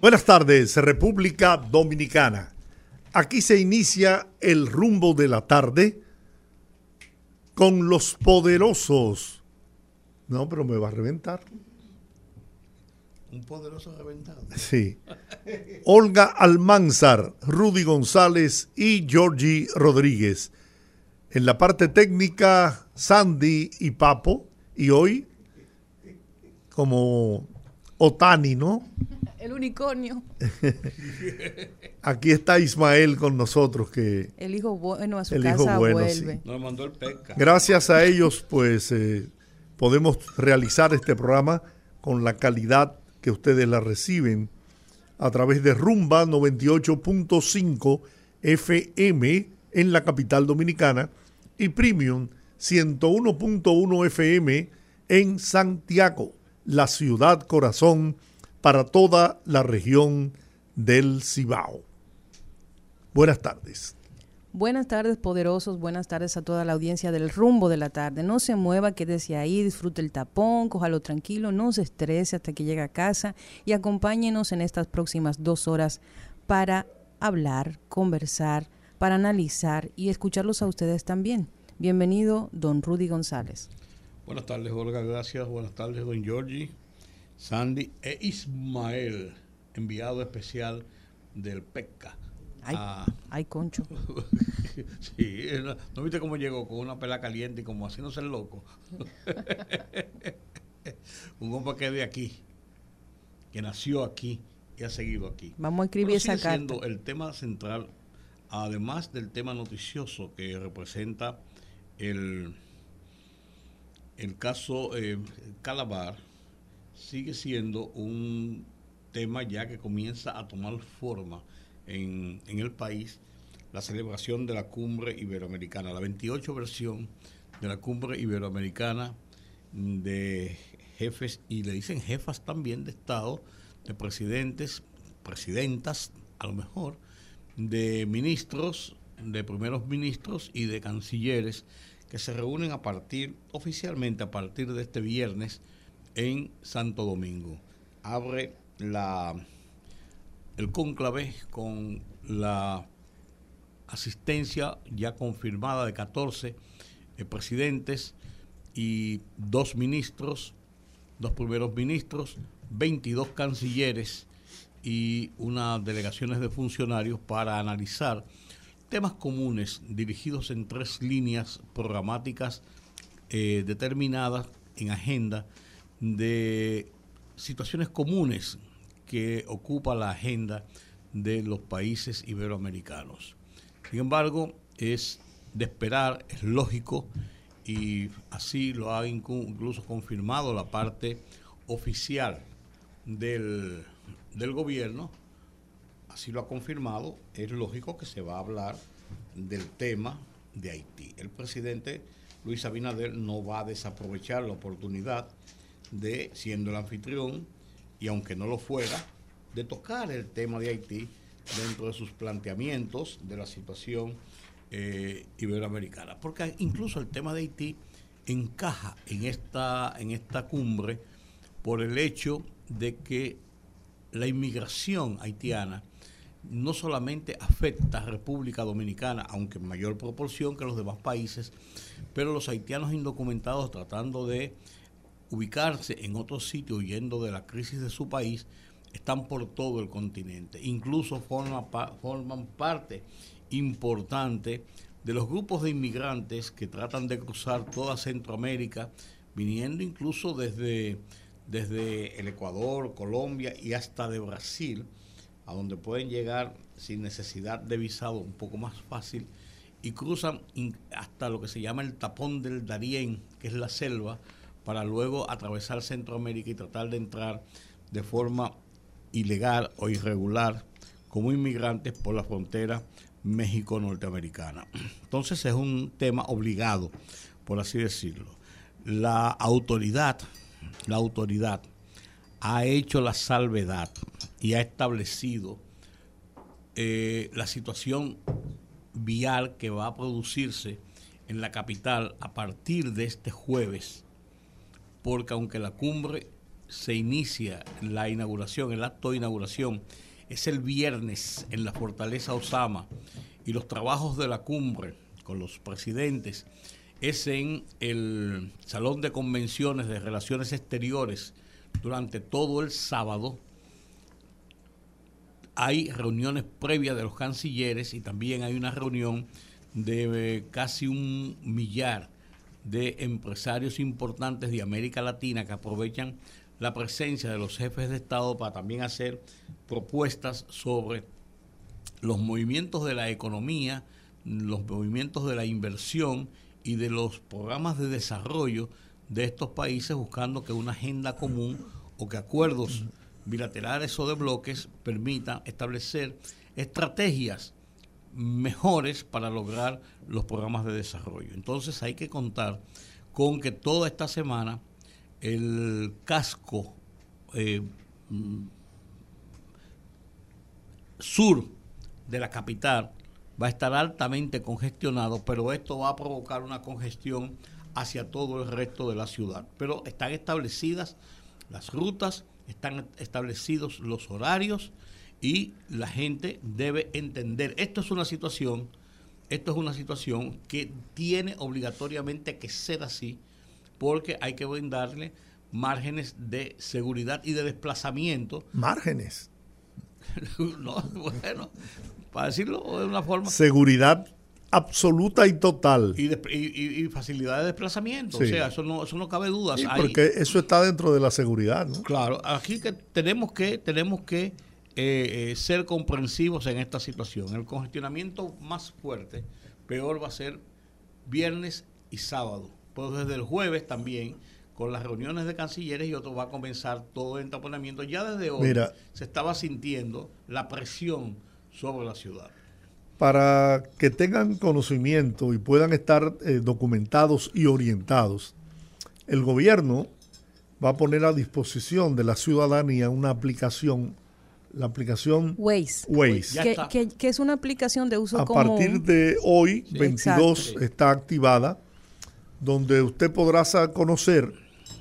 Buenas tardes, República Dominicana. Aquí se inicia el rumbo de la tarde con los poderosos. No, pero me va a reventar. Un poderoso reventado. Sí. Olga Almanzar, Rudy González y Georgie Rodríguez. En la parte técnica, Sandy y Papo. Y hoy, como Otani, ¿no? El unicornio. Aquí está Ismael con nosotros que el hijo bueno a su el casa hijo bueno, vuelve. sí. Nos mandó el pesca. Gracias a ellos, pues eh, podemos realizar este programa con la calidad que ustedes la reciben a través de Rumba 98.5 FM en la capital dominicana y Premium 101.1 FM en Santiago, la ciudad corazón para toda la región del Cibao. Buenas tardes. Buenas tardes, poderosos. Buenas tardes a toda la audiencia del rumbo de la tarde. No se mueva, quédese ahí, disfrute el tapón, cójalo tranquilo, no se estrese hasta que llegue a casa y acompáñenos en estas próximas dos horas para hablar, conversar, para analizar y escucharlos a ustedes también. Bienvenido, don Rudy González. Buenas tardes, Olga. Gracias. Buenas tardes, don Georgie, Sandy e Ismael, enviado especial del PECA. Ay, Ah, ay, concho. sí, ¿no ¿no viste cómo llegó con una pela caliente y como haciéndose el loco? Un hombre que es de aquí, que nació aquí y ha seguido aquí. Vamos a escribir esa carta. siendo el tema central, además del tema noticioso que representa el, el caso eh, Calabar, sigue siendo un tema ya que comienza a tomar forma en, en el país, la celebración de la cumbre iberoamericana, la 28 versión de la cumbre iberoamericana de jefes, y le dicen jefas también de Estado, de presidentes, presidentas, a lo mejor, de ministros, de primeros ministros y de cancilleres que se reúnen a partir, oficialmente a partir de este viernes en Santo Domingo. Abre la, el cónclave con la asistencia ya confirmada de 14 eh, presidentes y dos ministros, dos primeros ministros, 22 cancilleres y unas delegaciones de funcionarios para analizar temas comunes dirigidos en tres líneas programáticas eh, determinadas en agenda de situaciones comunes que ocupa la agenda de los países iberoamericanos. Sin embargo, es de esperar, es lógico, y así lo ha incluso confirmado la parte oficial del, del gobierno, así lo ha confirmado, es lógico que se va a hablar del tema de Haití. El presidente Luis Abinader no va a desaprovechar la oportunidad de, siendo el anfitrión, y aunque no lo fuera, de tocar el tema de Haití dentro de sus planteamientos de la situación eh, iberoamericana. Porque incluso el tema de Haití encaja en esta, en esta cumbre por el hecho de que la inmigración haitiana no solamente afecta a República Dominicana, aunque en mayor proporción que los demás países, pero los haitianos indocumentados tratando de ubicarse en otro sitio huyendo de la crisis de su país, están por todo el continente. Incluso forma pa- forman parte importante de los grupos de inmigrantes que tratan de cruzar toda Centroamérica, viniendo incluso desde, desde el Ecuador, Colombia y hasta de Brasil, a donde pueden llegar sin necesidad de visado un poco más fácil y cruzan hasta lo que se llama el tapón del Darién, que es la selva, para luego atravesar Centroamérica y tratar de entrar de forma ilegal o irregular como inmigrantes por la frontera México-Norteamericana. Entonces es un tema obligado, por así decirlo. La autoridad, la autoridad ha hecho la salvedad y ha establecido eh, la situación vial que va a producirse en la capital a partir de este jueves, porque aunque la cumbre se inicia, la inauguración, el acto de inauguración, es el viernes en la fortaleza Osama y los trabajos de la cumbre con los presidentes es en el Salón de Convenciones de Relaciones Exteriores durante todo el sábado. Hay reuniones previas de los cancilleres y también hay una reunión de casi un millar de empresarios importantes de América Latina que aprovechan la presencia de los jefes de Estado para también hacer propuestas sobre los movimientos de la economía, los movimientos de la inversión y de los programas de desarrollo de estos países buscando que una agenda común o que acuerdos bilaterales o de bloques permitan establecer estrategias mejores para lograr los programas de desarrollo. Entonces hay que contar con que toda esta semana el casco eh, sur de la capital va a estar altamente congestionado, pero esto va a provocar una congestión hacia todo el resto de la ciudad. Pero están establecidas las rutas, están establecidos los horarios y la gente debe entender. Esto es una situación, esto es una situación que tiene obligatoriamente que ser así, porque hay que brindarle márgenes de seguridad y de desplazamiento. Márgenes. no, bueno, para decirlo de una forma. Seguridad absoluta y total. Y, y, facilidad de desplazamiento. O sea, eso no, eso no cabe duda. porque eso está dentro de la seguridad, ¿no? Claro, aquí que tenemos que, tenemos que eh, eh, ser comprensivos en esta situación. El congestionamiento más fuerte, peor va a ser viernes y sábado. Pues desde el jueves también, con las reuniones de cancilleres y otro va a comenzar todo el entaponamiento. Ya desde hoy se estaba sintiendo la presión sobre la ciudad. Para que tengan conocimiento y puedan estar eh, documentados y orientados, el gobierno va a poner a disposición de la ciudadanía una aplicación, la aplicación Waze, Waze. Que, es una aplicación de uso a partir de hoy, 22, está activada, donde usted podrá conocer,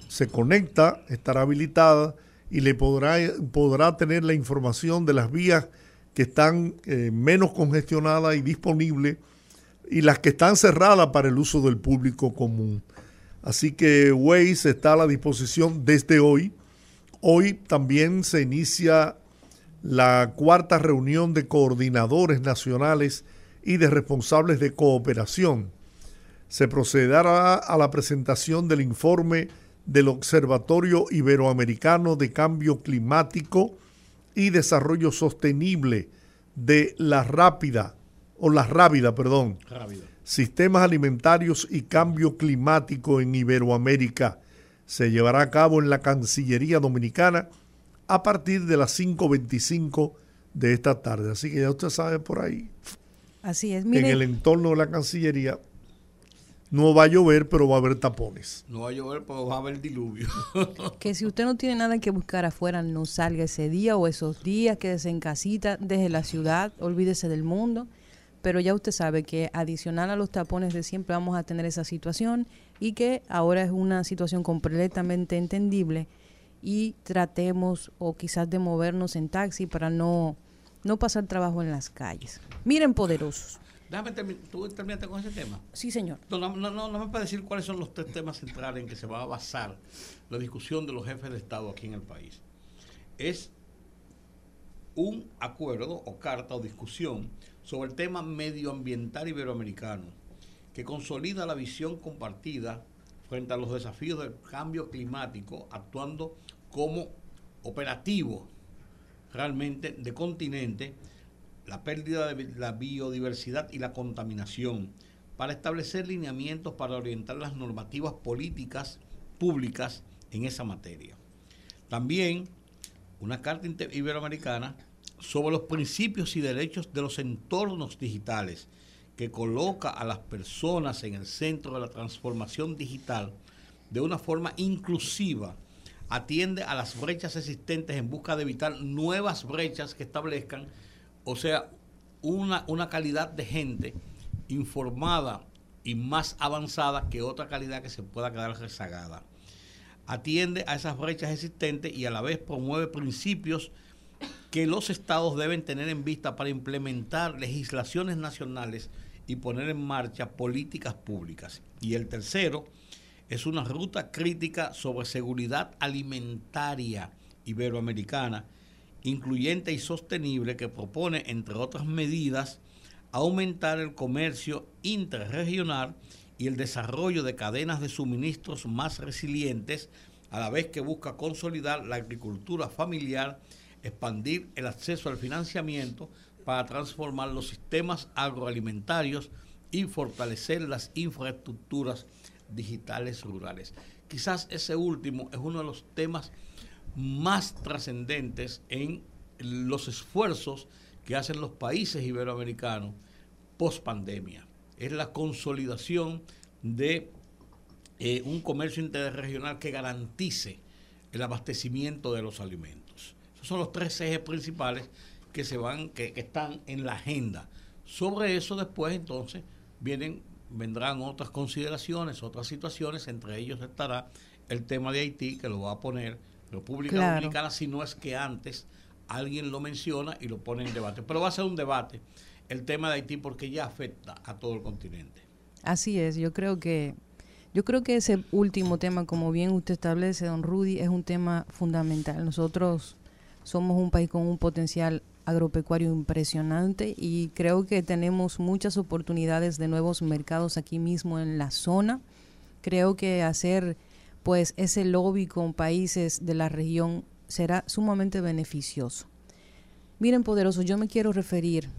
se conecta, estará habilitada y le podrá, podrá tener la información de las vías que están eh, menos congestionadas y disponibles y las que están cerradas para el uso del público común. Así que Waze está a la disposición desde hoy. Hoy también se inicia la cuarta reunión de coordinadores nacionales y de responsables de cooperación. Se procederá a la presentación del informe del Observatorio Iberoamericano de Cambio Climático y Desarrollo Sostenible de la Rápida, o la Rápida, perdón, Sistemas Alimentarios y Cambio Climático en Iberoamérica. Se llevará a cabo en la Cancillería Dominicana a partir de las 5.25 de esta tarde. Así que ya usted sabe por ahí. Así es, En el entorno de la Cancillería no va a llover, pero va a haber tapones. No va a llover, pero va a haber diluvio. que si usted no tiene nada que buscar afuera, no salga ese día o esos días, quédese en casita desde la ciudad, olvídese del mundo. Pero ya usted sabe que adicional a los tapones de siempre vamos a tener esa situación y que ahora es una situación completamente entendible y tratemos o quizás de movernos en taxi para no, no pasar trabajo en las calles. Miren poderosos. Déjame terminar, ¿tú terminaste con ese tema? Sí, señor. No, no, no, no me puede decir cuáles son los tres temas centrales en que se va a basar la discusión de los jefes de Estado aquí en el país. Es un acuerdo o carta o discusión sobre el tema medioambiental iberoamericano que consolida la visión compartida frente a los desafíos del cambio climático, actuando como operativo realmente de continente la pérdida de la biodiversidad y la contaminación, para establecer lineamientos para orientar las normativas políticas públicas en esa materia. También una carta iberoamericana sobre los principios y derechos de los entornos digitales, que coloca a las personas en el centro de la transformación digital de una forma inclusiva, atiende a las brechas existentes en busca de evitar nuevas brechas que establezcan, o sea, una, una calidad de gente informada y más avanzada que otra calidad que se pueda quedar rezagada. Atiende a esas brechas existentes y a la vez promueve principios que los estados deben tener en vista para implementar legislaciones nacionales y poner en marcha políticas públicas. Y el tercero es una ruta crítica sobre seguridad alimentaria iberoamericana, incluyente y sostenible, que propone, entre otras medidas, aumentar el comercio interregional y el desarrollo de cadenas de suministros más resilientes, a la vez que busca consolidar la agricultura familiar expandir el acceso al financiamiento para transformar los sistemas agroalimentarios y fortalecer las infraestructuras digitales rurales. Quizás ese último es uno de los temas más trascendentes en los esfuerzos que hacen los países iberoamericanos post pandemia. Es la consolidación de eh, un comercio interregional que garantice el abastecimiento de los alimentos. Esos son los tres ejes principales que se van, que, están en la agenda. Sobre eso después entonces vienen, vendrán otras consideraciones, otras situaciones, entre ellos estará el tema de Haití, que lo va a poner República Dominicana, si no es que antes alguien lo menciona y lo pone en debate. Pero va a ser un debate el tema de Haití porque ya afecta a todo el continente. Así es, yo creo que yo creo que ese último tema, como bien usted establece, don Rudy, es un tema fundamental. Nosotros somos un país con un potencial agropecuario impresionante y creo que tenemos muchas oportunidades de nuevos mercados aquí mismo en la zona. Creo que hacer pues ese lobby con países de la región será sumamente beneficioso. Miren, poderoso, yo me quiero referir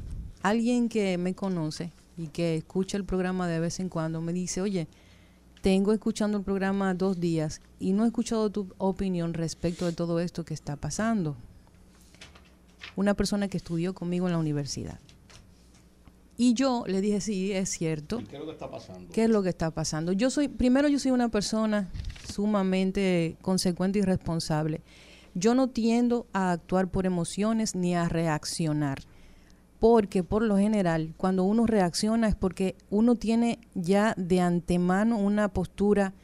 a alguien que me conoce y que escucha el programa de vez en cuando, me dice, oye, tengo escuchando el programa dos días y no he escuchado tu opinión respecto de todo esto que está pasando una persona que estudió conmigo en la universidad. Y yo le dije, sí, es cierto. ¿Qué es lo que está pasando? ¿Qué es lo que está pasando? Yo soy, primero yo soy una persona sumamente consecuente y responsable. Yo no tiendo a actuar por emociones ni a reaccionar. Porque por lo general, cuando uno reacciona es porque uno tiene ya de antemano una postura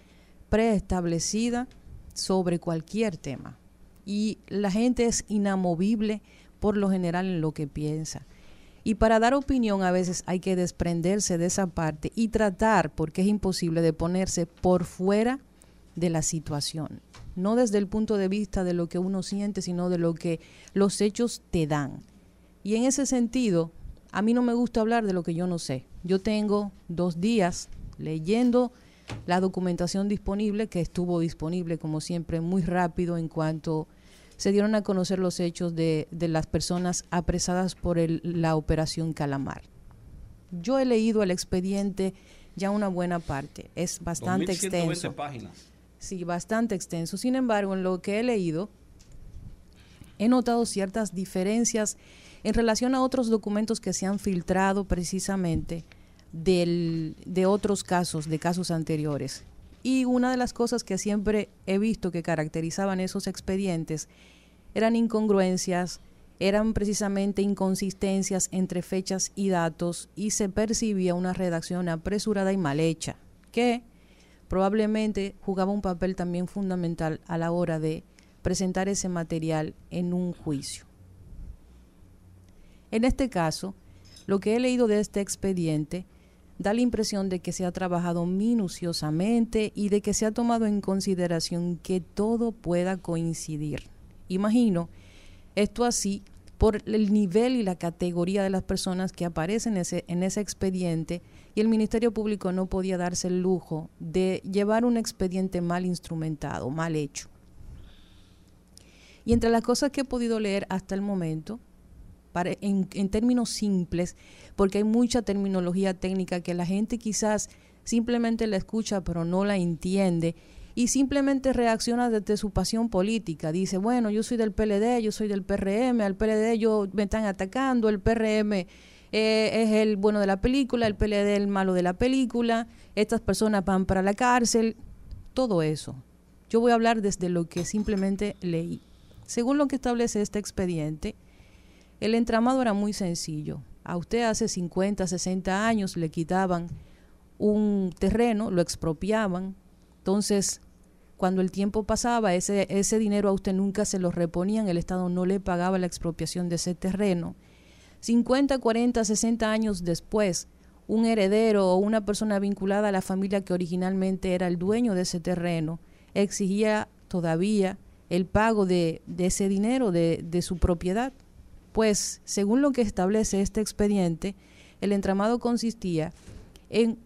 preestablecida sobre cualquier tema. Y la gente es inamovible por lo general en lo que piensa. Y para dar opinión a veces hay que desprenderse de esa parte y tratar, porque es imposible, de ponerse por fuera de la situación. No desde el punto de vista de lo que uno siente, sino de lo que los hechos te dan. Y en ese sentido, a mí no me gusta hablar de lo que yo no sé. Yo tengo dos días leyendo la documentación disponible, que estuvo disponible como siempre muy rápido en cuanto se dieron a conocer los hechos de, las personas apresadas por la operación Calamar. Yo he leído el expediente ya una buena parte, es bastante extenso. páginas. Sí, bastante extenso. Sin embargo, en lo que he leído, he notado ciertas diferencias en relación a otros documentos que se han filtrado precisamente de otros casos, de casos anteriores. Y una de las cosas que siempre he visto que caracterizaban esos expedientes eran incongruencias, eran precisamente inconsistencias entre fechas y datos y se percibía una redacción apresurada y mal hecha, que probablemente jugaba un papel también fundamental a la hora de presentar ese material en un juicio. En este caso, lo que he leído de este expediente da la impresión de que se ha trabajado minuciosamente y de que se ha tomado en consideración que todo pueda coincidir. Imagino esto así por el nivel y la categoría de las personas que aparecen en ese, en ese expediente y el Ministerio Público no podía darse el lujo de llevar un expediente mal instrumentado, mal hecho. Y entre las cosas que he podido leer hasta el momento, en, términos simples, porque hay mucha terminología técnica que la gente quizás simplemente la escucha pero no la entiende y simplemente reacciona desde su pasión política. Dice, bueno, yo soy del PLD, yo soy del PRM, al PLD yo me están atacando, el PRM eh, es el bueno de la película, el PLD el malo de la película, estas personas van para la cárcel, todo eso. Yo voy a hablar desde lo que simplemente leí. Según lo que establece este expediente, el entramado era muy sencillo. A usted hace 50, 60 años le quitaban un terreno, lo expropiaban. Entonces, cuando el tiempo pasaba, ese, ese dinero a usted nunca se lo reponían, el Estado no le pagaba la expropiación de ese terreno. 50, 40, 60 años después, un heredero o una persona vinculada a la familia que originalmente era el dueño de ese terreno exigía todavía el pago de, ese dinero de, de su propiedad. Pues, según lo que establece este expediente, el entramado consistía en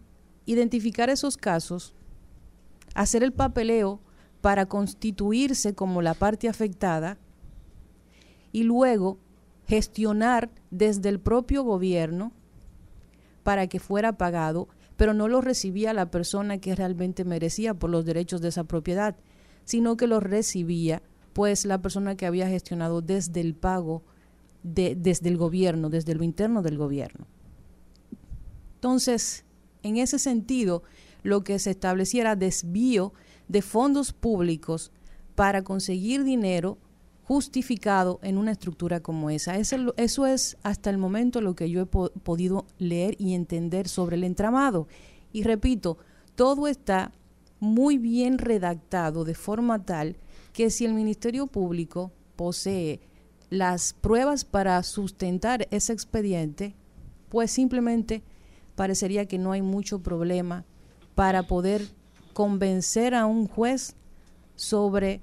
identificar esos casos, hacer el papeleo para constituirse como la parte afectada y luego gestionar desde el propio gobierno para que fuera pagado, pero no lo recibía la persona que realmente merecía por los derechos de esa propiedad, sino que lo recibía pues la persona que había gestionado desde el pago de, desde el gobierno, desde lo interno del gobierno. Entonces, en ese sentido, lo que se estableciera desvío de fondos públicos para conseguir dinero justificado en una estructura como esa. Eso, eso es hasta el momento lo que yo he podido leer y entender sobre el entramado. Y repito, todo está muy bien redactado de forma tal que si el Ministerio Público posee las pruebas para sustentar ese expediente, pues simplemente parecería que no hay mucho problema para poder convencer a un juez sobre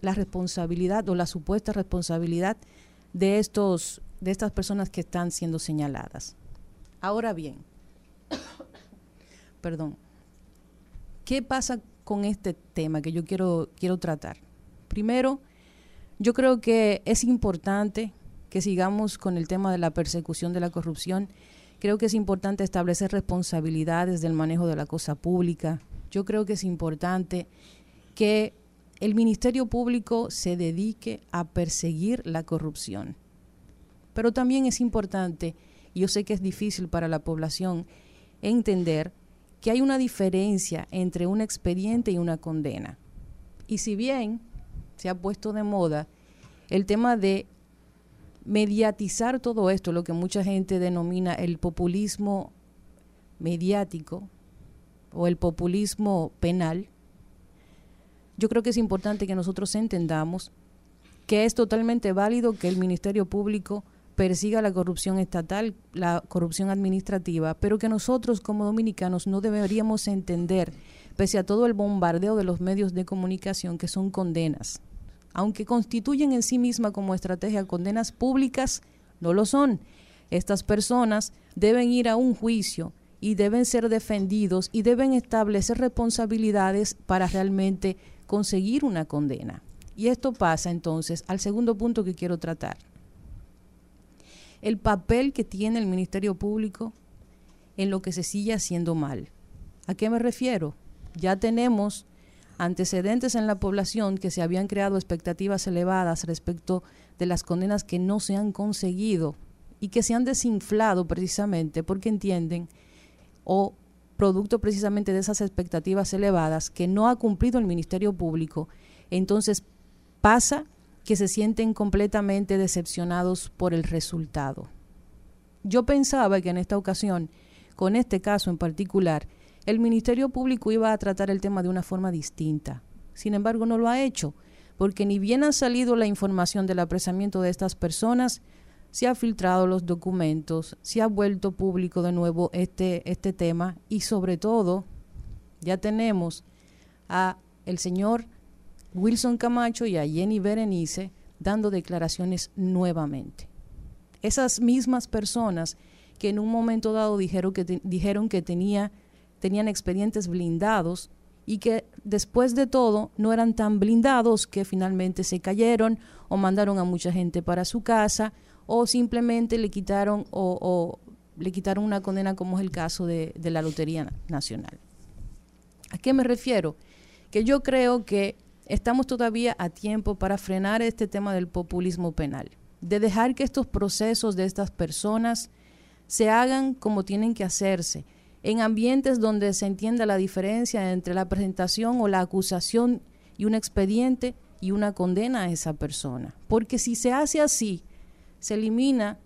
la responsabilidad o la supuesta responsabilidad de estos de estas personas que están siendo señaladas. Ahora bien, perdón. ¿Qué pasa con este tema que yo quiero quiero tratar? Primero, yo creo que es importante que sigamos con el tema de la persecución de la corrupción Creo que es importante establecer responsabilidades del manejo de la cosa pública. Yo creo que es importante que el Ministerio Público se dedique a perseguir la corrupción. Pero también es importante, y yo sé que es difícil para la población entender, que hay una diferencia entre un expediente y una condena. Y si bien se ha puesto de moda el tema de mediatizar todo esto, lo que mucha gente denomina el populismo mediático o el populismo penal, yo creo que es importante que nosotros entendamos que es totalmente válido que el Ministerio Público persiga la corrupción estatal, la corrupción administrativa, pero que nosotros como dominicanos no deberíamos entender, pese a todo el bombardeo de los medios de comunicación, que son condenas aunque constituyen en sí misma como estrategia condenas públicas, no lo son. Estas personas deben ir a un juicio y deben ser defendidos y deben establecer responsabilidades para realmente conseguir una condena. Y esto pasa entonces al segundo punto que quiero tratar. El papel que tiene el Ministerio Público en lo que se sigue haciendo mal. ¿A qué me refiero? Ya tenemos antecedentes en la población que se habían creado expectativas elevadas respecto de las condenas que no se han conseguido y que se han desinflado precisamente porque entienden o producto precisamente de esas expectativas elevadas que no ha cumplido el Ministerio Público, entonces pasa que se sienten completamente decepcionados por el resultado. Yo pensaba que en esta ocasión, con este caso en particular, el Ministerio Público iba a tratar el tema de una forma distinta. Sin embargo, no lo ha hecho, porque ni bien ha salido la información del apresamiento de estas personas, se ha filtrado los documentos, se ha vuelto público de nuevo este, este tema y sobre todo ya tenemos a el señor Wilson Camacho y a Jenny Berenice dando declaraciones nuevamente. Esas mismas personas que en un momento dado dijeron que, dijeron que tenía tenían expedientes blindados y que después de todo no eran tan blindados que finalmente se cayeron o mandaron a mucha gente para su casa o simplemente le quitaron o, le quitaron una condena como es el caso de, la Lotería Nacional. ¿A qué me refiero? que yo creo que estamos todavía a tiempo para frenar este tema del populismo penal, de dejar que estos procesos de estas personas se hagan como tienen que hacerse, en ambientes donde se entienda la diferencia entre la presentación o la acusación y un expediente y una condena a esa persona. Porque si se hace así, se elimina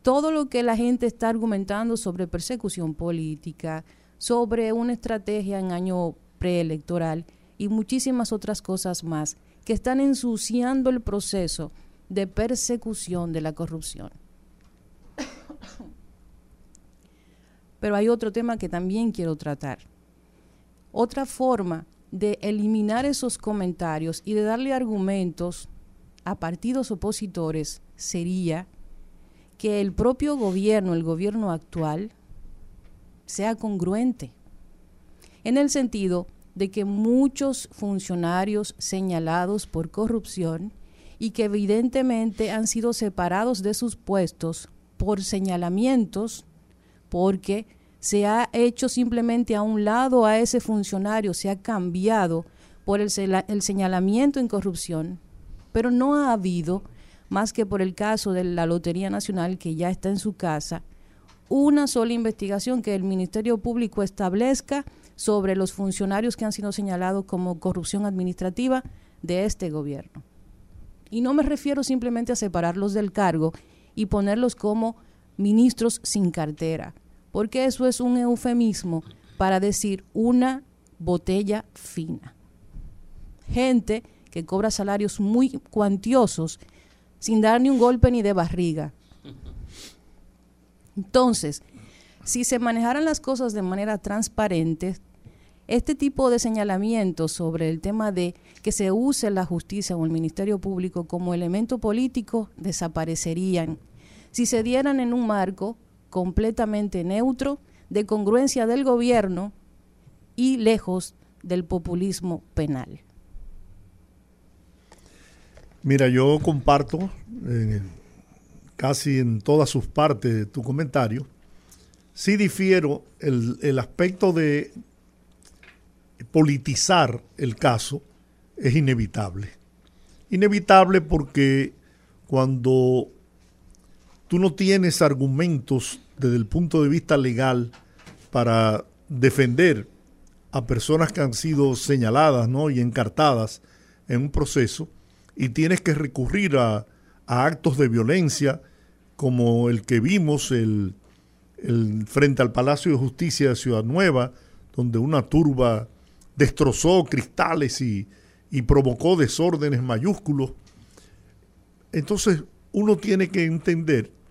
todo lo que la gente está argumentando sobre persecución política, sobre una estrategia en año preelectoral y muchísimas otras cosas más que están ensuciando el proceso de persecución de la corrupción. Pero hay otro tema que también quiero tratar. Otra forma de eliminar esos comentarios y de darle argumentos a partidos opositores sería que el propio gobierno, el gobierno actual, sea congruente, en el sentido de que muchos funcionarios señalados por corrupción y que evidentemente han sido separados de sus puestos por señalamientos, porque se ha hecho simplemente a un lado a ese funcionario, se ha cambiado por el, señalamiento en corrupción, pero no ha habido, más que por el caso de la Lotería Nacional, que ya está en su casa, una sola investigación que el Ministerio Público establezca sobre los funcionarios que han sido señalados como corrupción administrativa de este gobierno. Y no me refiero simplemente a separarlos del cargo y ponerlos como ministros sin cartera porque eso es un eufemismo para decir una botella fina. Gente que cobra salarios muy cuantiosos sin dar ni un golpe ni de barriga. Entonces, si se manejaran las cosas de manera transparente, este tipo de señalamientos sobre el tema de que se use la justicia o el Ministerio Público como elemento político desaparecerían si se dieran en un marco completamente neutro, de congruencia del gobierno y lejos del populismo penal. Mira, yo comparto eh, casi en todas sus partes tu comentario. Sí difiero el, el aspecto de politizar el caso es inevitable. Inevitable porque cuando tú no tienes argumentos desde el punto de vista legal para defender a personas que han sido señaladas ¿no? y encartadas en un proceso y tienes que recurrir a, actos de violencia como el que vimos el, frente al Palacio de Justicia de Ciudad Nueva, donde una turba destrozó cristales y, y provocó desórdenes mayúsculos. Entonces uno tiene que entender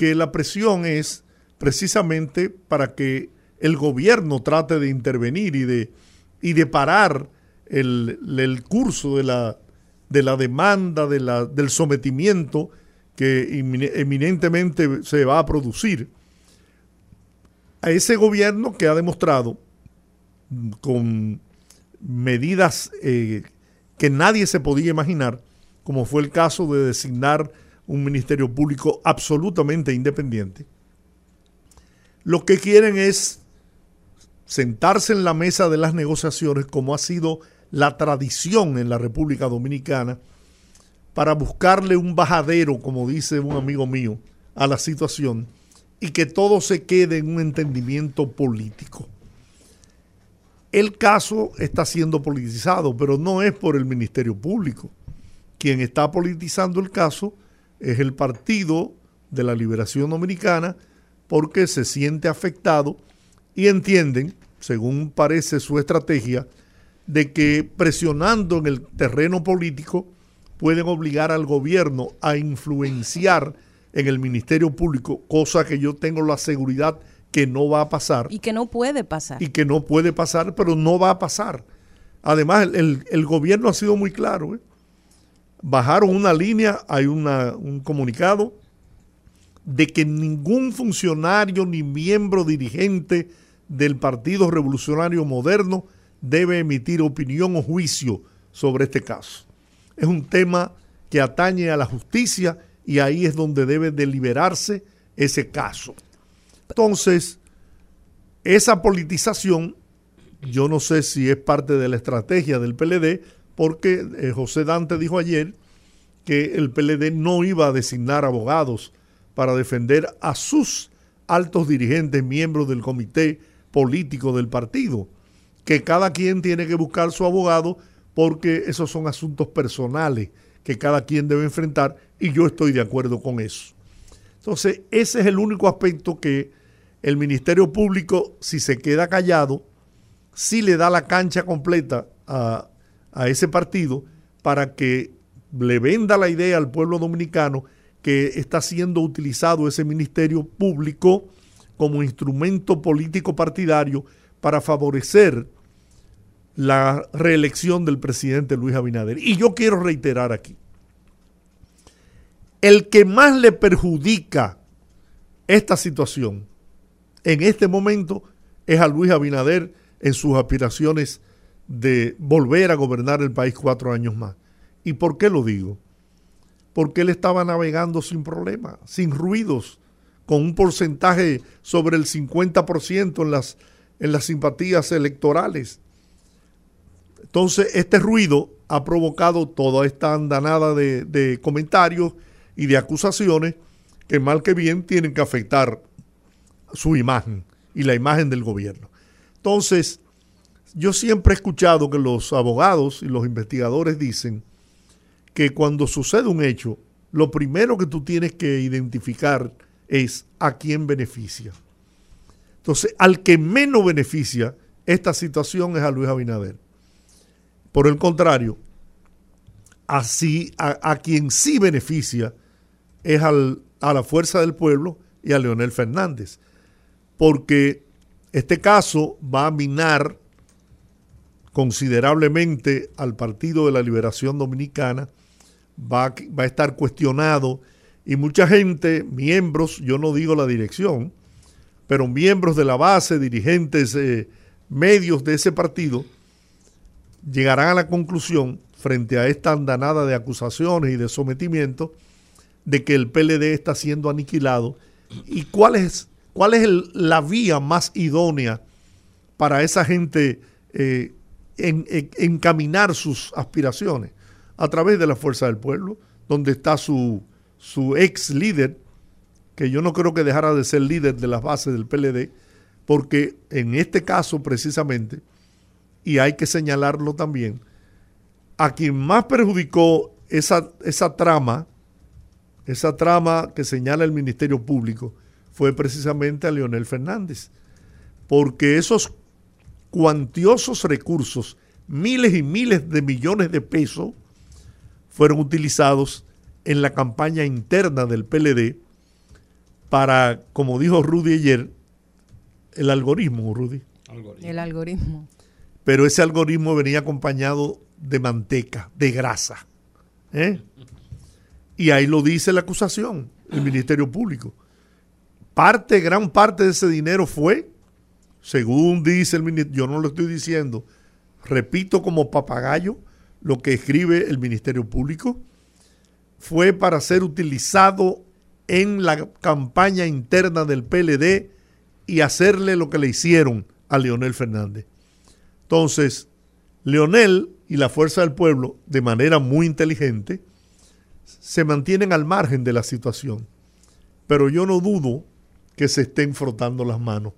que la presión es precisamente para que el gobierno trate de intervenir y de, y de parar el, curso de la, de la demanda, de la, del sometimiento que eminentemente se va a producir. A ese gobierno que ha demostrado con medidas eh, que nadie se podía imaginar, como fue el caso de designar un ministerio público absolutamente independiente, lo que quieren es sentarse en la mesa de las negociaciones como ha sido la tradición en la República Dominicana para buscarle un bajadero, como dice un amigo mío, a la situación y que todo se quede en un entendimiento político. El caso está siendo politizado, pero no es por el Ministerio Público. Quien está politizando el caso es el Partido de la Liberación Dominicana porque se siente afectado y entienden, según parece su estrategia, de que presionando en el terreno político pueden obligar al gobierno a influenciar en el Ministerio Público, cosa que yo tengo la seguridad que no va a pasar. Y que no puede pasar. Y que no puede pasar, pero no va a pasar. Además, el, gobierno ha sido muy claro. ¿eh? Bajaron una línea, hay un comunicado de que ningún funcionario ni miembro dirigente del Partido Revolucionario Moderno debe emitir opinión o juicio sobre este caso. Es un tema que atañe a la justicia y ahí es donde debe deliberarse ese caso. Entonces, esa politización yo no sé si es parte de la estrategia del PLD, porque eh, José Dante dijo ayer que el PLD no iba a designar abogados para defender a sus altos dirigentes, miembros del comité político del partido, que cada quien tiene que buscar su abogado porque esos son asuntos personales que cada quien debe enfrentar y yo estoy de acuerdo con eso. Entonces, ese es el único aspecto que el Ministerio Público, si se queda callado, sí le da la cancha completa a, a ese partido para que le venda la idea al pueblo dominicano que está siendo utilizado ese Ministerio Público como instrumento político partidario para favorecer la reelección del presidente Luis Abinader. Y yo quiero reiterar aquí, el que más le perjudica esta situación en este momento es a Luis Abinader en sus aspiraciones de volver a gobernar el país cuatro años más. ¿Y por qué lo digo? Porque él estaba navegando sin problema, sin ruidos, con un porcentaje sobre el 50% en las, en las simpatías electorales. Entonces, este ruido ha provocado toda esta andanada de, de comentarios y de acusaciones que mal que bien tienen que afectar su imagen y la imagen del gobierno. Entonces, yo siempre he escuchado que los abogados y los investigadores dicen que cuando sucede un hecho, lo primero que tú tienes que identificar es a quién beneficia. Entonces, al que menos beneficia esta situación es a Luis Abinader. Por el contrario, así a, quien sí beneficia es al, a la fuerza del pueblo y a Leonel Fernández. Porque este caso va a minar considerablemente al Partido de la Liberación Dominicana, va, va, a estar cuestionado y mucha gente, miembros, yo no digo la dirección, pero miembros de la base, dirigentes, eh, medios de ese partido, llegarán a la conclusión, frente a esta andanada de acusaciones y de sometimiento, de que el PLD está siendo aniquilado. Y cuál es, es la vía más idónea para esa gente eh, en, en, encaminar sus aspiraciones a través de la fuerza del pueblo, donde está su, su ex líder, que yo no creo que dejara de ser líder de las bases del PLD, porque en este caso precisamente, y hay que señalarlo también, a quien más perjudicó esa, esa trama, esa trama que señala el Ministerio Público, fue precisamente a Leonel Fernández, porque esos cuantiosos recursos, miles y miles de millones de pesos, fueron utilizados en la campaña interna del PLD para, como dijo Rudy ayer, el algoritmo, Rudy. Algoritmo. El algoritmo. Pero ese algoritmo venía acompañado de manteca, de grasa. ¿eh? Y ahí lo dice la acusación, el Ministerio Público. Parte, gran parte de ese dinero fue según dice el ministerio, yo no lo estoy diciendo, repito como papagayo lo que escribe el Ministerio Público, fue para ser utilizado en la campaña interna del PLD y hacerle lo que le hicieron a Leonel Fernández. Entonces, Leonel y la Fuerza del Pueblo, de manera muy inteligente, se mantienen al margen de la situación. Pero yo no dudo que se estén frotando las manos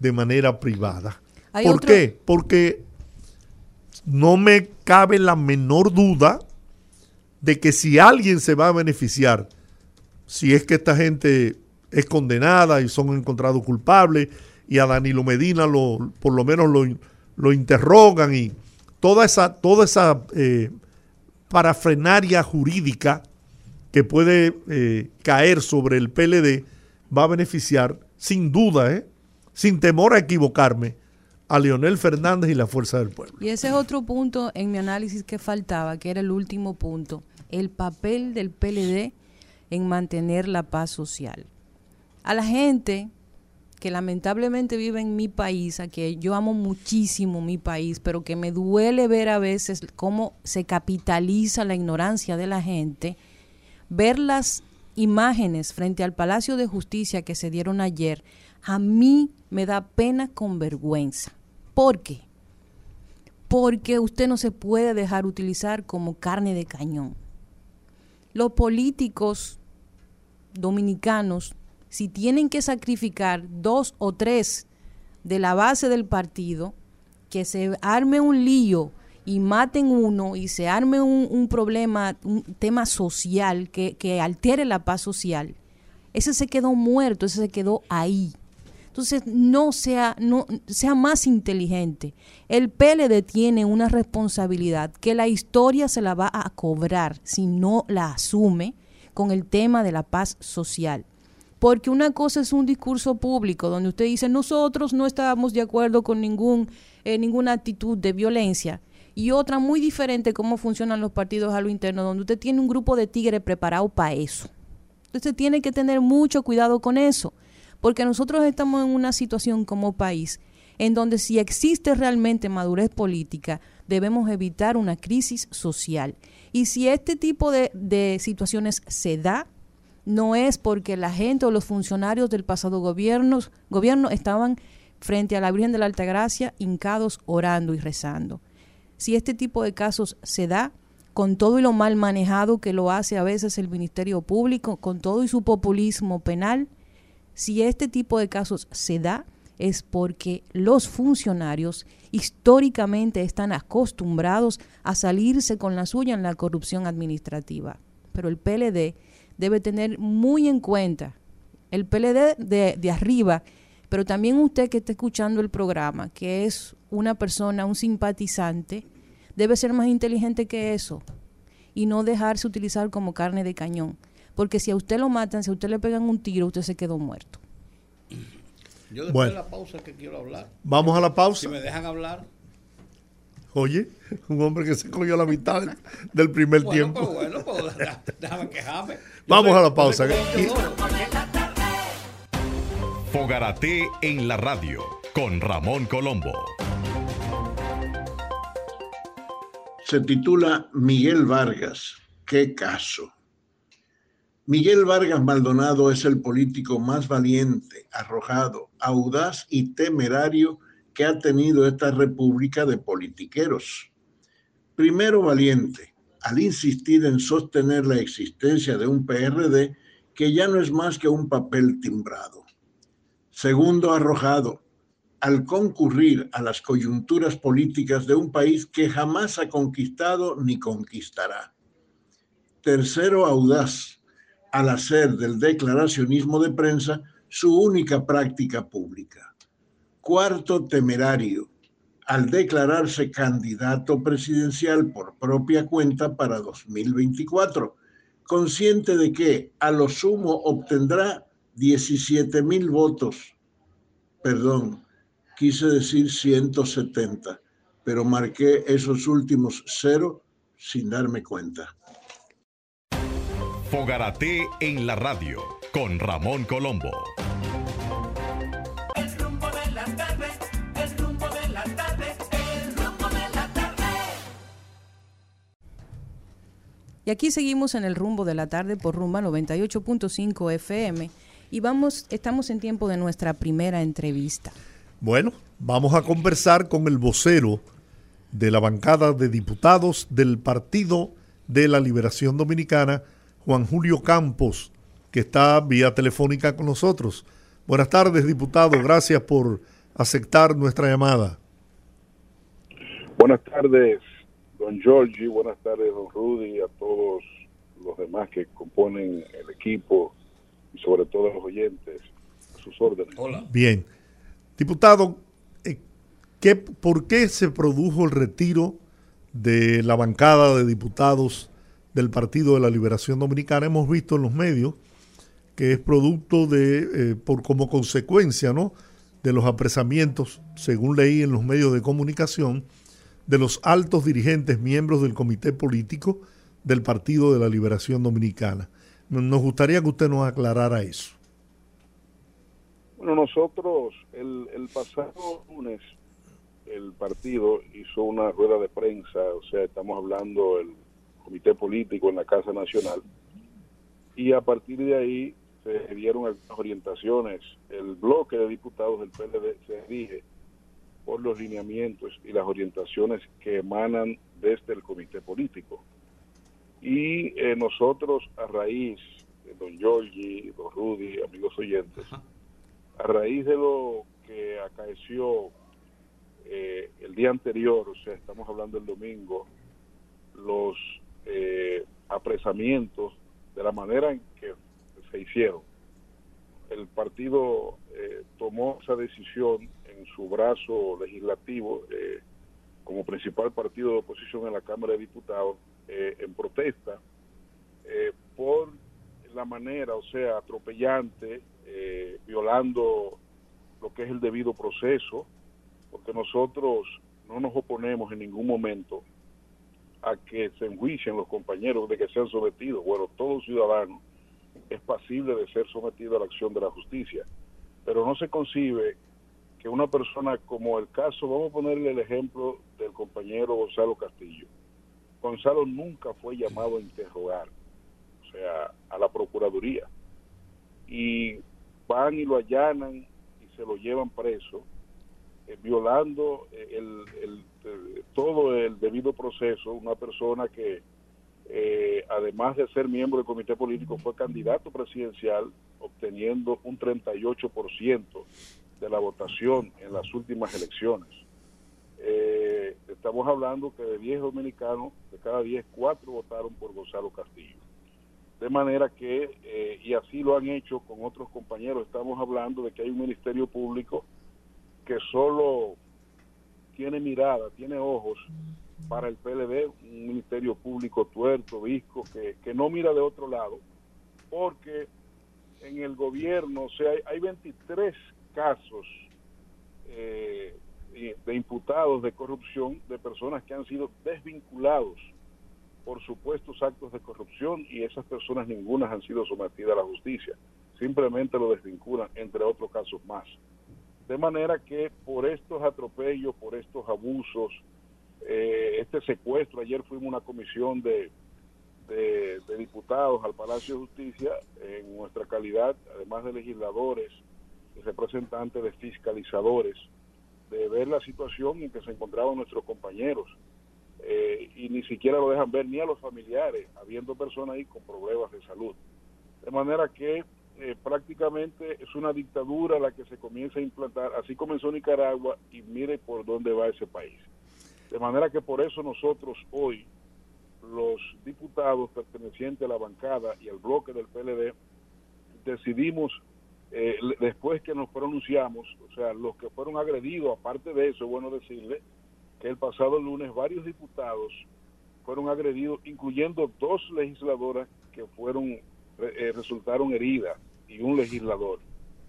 de manera privada. ¿Por otro? qué? Porque no me cabe la menor duda de que si alguien se va a beneficiar, si es que esta gente es condenada y son encontrados culpables y a Danilo Medina lo, por lo menos lo, lo interrogan y toda esa, toda esa eh, parafrenaria jurídica que puede eh, caer sobre el PLD va a beneficiar sin duda, ¿eh? Sin temor a equivocarme, a Leonel Fernández y la Fuerza del Pueblo. Y ese es otro punto en mi análisis que faltaba, que era el último punto, el papel del PLD en mantener la paz social. A la gente que lamentablemente vive en mi país, a que yo amo muchísimo mi país, pero que me duele ver a veces cómo se capitaliza la ignorancia de la gente, ver las imágenes frente al Palacio de Justicia que se dieron ayer, a mí me da pena con vergüenza. ¿Por qué? porque usted no se puede dejar utilizar como carne de cañón. Los políticos dominicanos, si tienen que sacrificar dos o tres de la base del partido, que se arme un lío y maten uno y se arme un, problema, un tema social que, que altere la paz social, ese se quedó muerto, ese se quedó ahí. Entonces, no sea, no, sea más inteligente. El PLD tiene una responsabilidad que la historia se la va a cobrar si no la asume con el tema de la paz social. Porque una cosa es un discurso público donde usted dice nosotros no estábamos de acuerdo con ningún, eh, ninguna actitud de violencia. Y otra muy diferente cómo funcionan los partidos a lo interno, donde usted tiene un grupo de tigres preparado para eso. Entonces tiene que tener mucho cuidado con eso porque nosotros estamos en una situación como país en donde si existe realmente madurez política, debemos evitar una crisis social. Y si este tipo de, situaciones se da, no es porque la gente o los funcionarios del pasado gobierno, gobierno estaban frente a la Virgen de la Altagracia hincados orando y rezando. Si este tipo de casos se da, con todo y lo mal manejado que lo hace a veces el Ministerio Público, con todo y su populismo penal, si este tipo de casos se da, es porque los funcionarios históricamente están acostumbrados a salirse con la suya en la corrupción administrativa. Pero el PLD debe tener muy en cuenta, el PLD de, arriba, pero también usted que está escuchando el programa, que es una persona, un simpatizante, debe ser más inteligente que eso y no dejarse utilizar como carne de cañón. Porque si a usted lo matan, si a usted le pegan un tiro, usted se quedó muerto. Yo después de la pausa que quiero hablar. Vamos a la pausa. Si me dejan hablar. Oye, un hombre que se cogió la mitad del, primer tiempo. bueno, pues déjame quejarme. Vamos a la pausa. Fogarate en la radio con Ramón Colombo. Se titula Miguel Vargas. ¿Qué caso? Miguel Vargas Maldonado es el político más valiente, arrojado, audaz y temerario que ha tenido esta república de politiqueros. Primero valiente, al insistir en sostener la existencia de un PRD que ya no es más que un papel timbrado. Segundo arrojado, al concurrir a las coyunturas políticas de un país que jamás ha conquistado ni conquistará. Tercero audaz, al hacer del declaracionismo de prensa su única práctica pública. Cuarto, temerario, al declararse candidato presidencial por propia cuenta para 2024, consciente de que a lo sumo obtendrá 17 mil votos. Perdón, quise decir 170, pero marqué esos últimos cero sin darme cuenta. Fogarate en la radio con Ramón Colombo. El rumbo de la tarde, el rumbo de la tarde, el rumbo de la tarde. Y aquí seguimos en el rumbo de la tarde por rumba 98.5 FM y vamos, estamos en tiempo de nuestra primera entrevista. Bueno, vamos a conversar con el vocero de la bancada de diputados del Partido de la Liberación Dominicana, Juan Julio Campos, que está vía telefónica con nosotros. Buenas tardes, diputado. Gracias por aceptar nuestra llamada. Buenas tardes, don Giorgi. Buenas tardes, don Rudy, a todos los demás que componen el equipo y sobre todo a los oyentes. A sus órdenes. Hola. Bien. Diputado, eh, ¿qué, ¿por qué se produjo el retiro de la bancada de diputados del Partido de la Liberación Dominicana, hemos visto en los medios que es producto de, eh, por como consecuencia, ¿no? de los apresamientos, según leí en los medios de comunicación, de los altos dirigentes miembros del comité político del Partido de la Liberación Dominicana. Nos gustaría que usted nos aclarara eso. Bueno, nosotros el, el pasado lunes el partido hizo una rueda de prensa, o sea, estamos hablando el comité político en la Casa Nacional. Y a partir de ahí se dieron algunas orientaciones. El bloque de diputados del PLD se dirige por los lineamientos y las orientaciones que emanan desde el comité político. Y eh, nosotros, a raíz, de don Giorgi, don Rudy, amigos oyentes, a raíz de lo que acaeció eh, el día anterior, o sea, estamos hablando del domingo, los eh, apresamientos de la manera en que se hicieron. El partido eh, tomó esa decisión en su brazo legislativo eh, como principal partido de oposición en la Cámara de Diputados eh, en protesta eh, por la manera, o sea, atropellante, eh, violando lo que es el debido proceso, porque nosotros no nos oponemos en ningún momento a que se enjuicien los compañeros de que sean sometidos. Bueno, todo ciudadano es pasible de ser sometido a la acción de la justicia, pero no se concibe que una persona como el caso, vamos a ponerle el ejemplo del compañero Gonzalo Castillo. Gonzalo nunca fue llamado a interrogar, o sea, a la Procuraduría. Y van y lo allanan y se lo llevan preso, eh, violando eh, el, todo el debido proceso, una persona que eh, además de ser miembro del comité político fue candidato presidencial obteniendo un 38% de la votación en las últimas elecciones. Eh, estamos hablando que de 10 dominicanos, de cada 10, 4 votaron por Gonzalo Castillo. De manera que, eh, y así lo han hecho con otros compañeros, estamos hablando de que hay un ministerio público que solo tiene mirada, tiene ojos para el PLD, un ministerio público tuerto, visco, que, que no mira de otro lado, porque en el gobierno, o sea, hay, hay 23 casos eh, de imputados de corrupción de personas que han sido desvinculados por supuestos actos de corrupción y esas personas ninguna han sido sometidas a la justicia, simplemente lo desvinculan, entre otros casos más. De manera que por estos atropellos, por estos abusos, eh, este secuestro, ayer fuimos una comisión de, diputados al Palacio de Justicia en nuestra calidad, además de legisladores representantes de fiscalizadores, de ver la situación en que se encontraban nuestros compañeros. Eh, y ni siquiera lo dejan ver ni a los familiares, habiendo personas ahí con problemas de salud. De manera que eh, prácticamente es una dictadura la que se comienza a implantar. Así comenzó Nicaragua y mire por dónde va ese país. De manera que por eso nosotros hoy, los diputados pertenecientes a la bancada y al bloque del PLD, decidimos, eh, después que nos pronunciamos, o sea, los que fueron agredidos, aparte de eso, es bueno decirle que el pasado lunes varios diputados fueron agredidos, incluyendo dos legisladoras que fueron eh, resultaron heridas y un legislador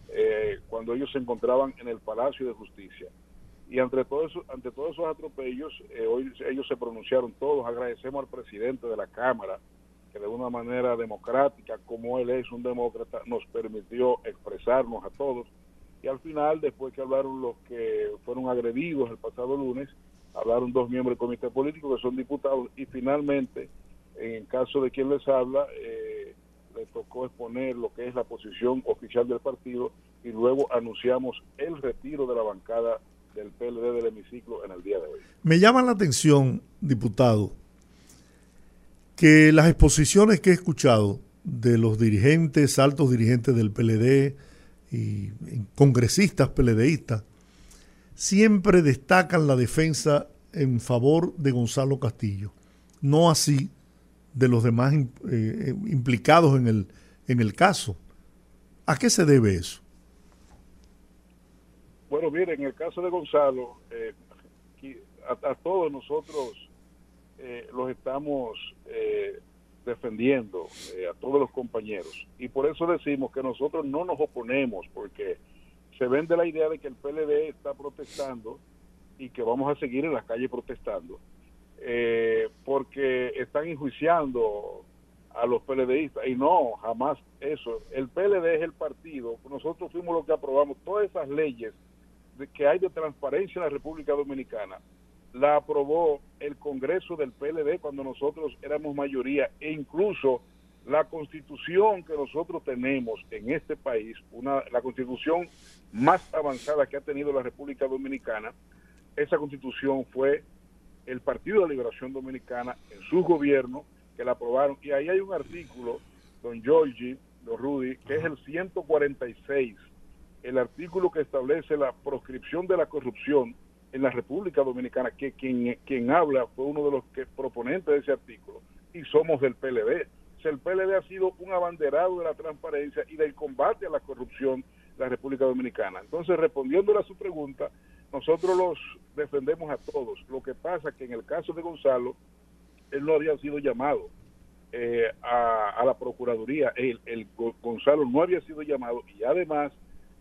eh, cuando ellos se encontraban en el Palacio de Justicia. Y ante todo eso, ante todos esos atropellos, eh, hoy ellos se pronunciaron todos. Agradecemos al presidente de la Cámara que de una manera democrática, como él es un demócrata, nos permitió expresarnos a todos. Y al final, después que hablaron los que fueron agredidos el pasado lunes, hablaron dos miembros del comité político que son diputados y finalmente, en caso de quien les habla, eh, le tocó exponer lo que es la posición oficial del partido y luego anunciamos el retiro de la bancada del PLD del hemiciclo en el día de hoy. Me llama la atención, diputado, que las exposiciones que he escuchado de los dirigentes, altos dirigentes del PLD y congresistas PLDistas, siempre destacan la defensa en favor de Gonzalo Castillo, no así de los demás eh, implicados en el, en el caso. ¿A qué se debe eso? Bueno, mire, en el caso de Gonzalo, eh, a, a, todos nosotros eh, los estamos eh, defendiendo, a todos los compañeros. Y por eso decimos que nosotros no nos oponemos, porque se vende la idea de que el PLD está protestando y que vamos a seguir en las calles protestando, eh, porque están enjuiciando a los PLDistas. Y no, jamás eso. El PLD es el partido. Nosotros fuimos los que aprobamos todas esas leyes de que hay de transparencia en la República Dominicana. La aprobó el Congreso del PLD cuando nosotros éramos mayoría e incluso la constitución que nosotros tenemos en este país, una, la constitución más avanzada que ha tenido la República Dominicana, esa constitución fue el Partido de Liberación Dominicana en su gobierno que la aprobaron. Y ahí hay un artículo, don Giorgi, don Rudy, que es el 146, el artículo que establece la proscripción de la corrupción en la República Dominicana, que quien, quien habla fue uno de los que proponentes de ese artículo, y somos del PLD. O sea, el PLD ha sido un abanderado de la transparencia y del combate a la corrupción en la República Dominicana. Entonces, respondiéndole a su pregunta, nosotros los defendemos a todos. Lo que pasa que en el caso de Gonzalo, él no había sido llamado eh, a, la Procuraduría, el, el Go- Gonzalo no había sido llamado y además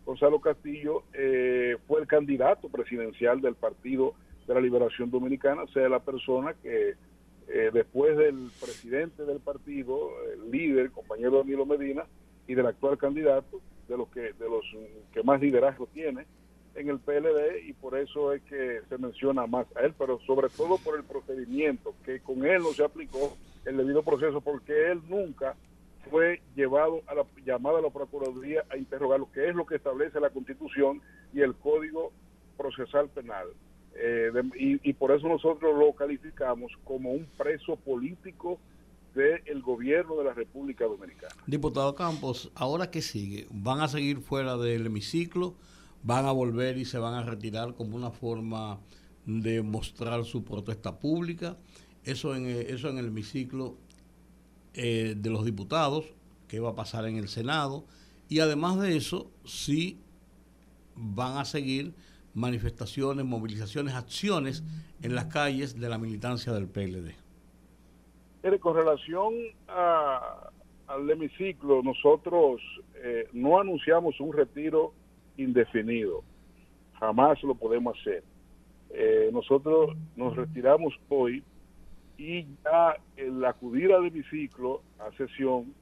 Gonzalo Castillo eh, fue el candidato presidencial del Partido de la Liberación Dominicana, sea, la persona que eh, después del presidente del partido, el líder, compañero Danilo Medina, y del actual candidato, de los que, de los mm, que más liderazgo tiene en el PLD, y por eso es que se menciona más a él, pero sobre todo por el procedimiento, que con él no se aplicó el debido proceso, porque él nunca fue llevado a la llamada a la Procuraduría a interrogarlo, que es lo que establece la Constitución y el Código Procesal Penal. Eh, y, y por eso nosotros lo calificamos como un preso político del gobierno de la República Dominicana. Diputado Campos, ¿ahora qué sigue? ¿Van a seguir fuera del hemiciclo? ¿Van a volver y se van a retirar como una forma de mostrar su protesta pública? Eso en, eh, eso en el hemiciclo eh, de los diputados, qué va a pasar en el Senado. Y además de eso, sí van a seguir manifestaciones, movilizaciones, acciones en las calles de la militancia del PLD. Mire, con relación a- al hemiciclo, nosotros eh, no anunciamos un retiro indefinido. Jamás lo podemos hacer. Eh, nosotros nos retiramos hoy y ya el acudir al hemiciclo, a sesión,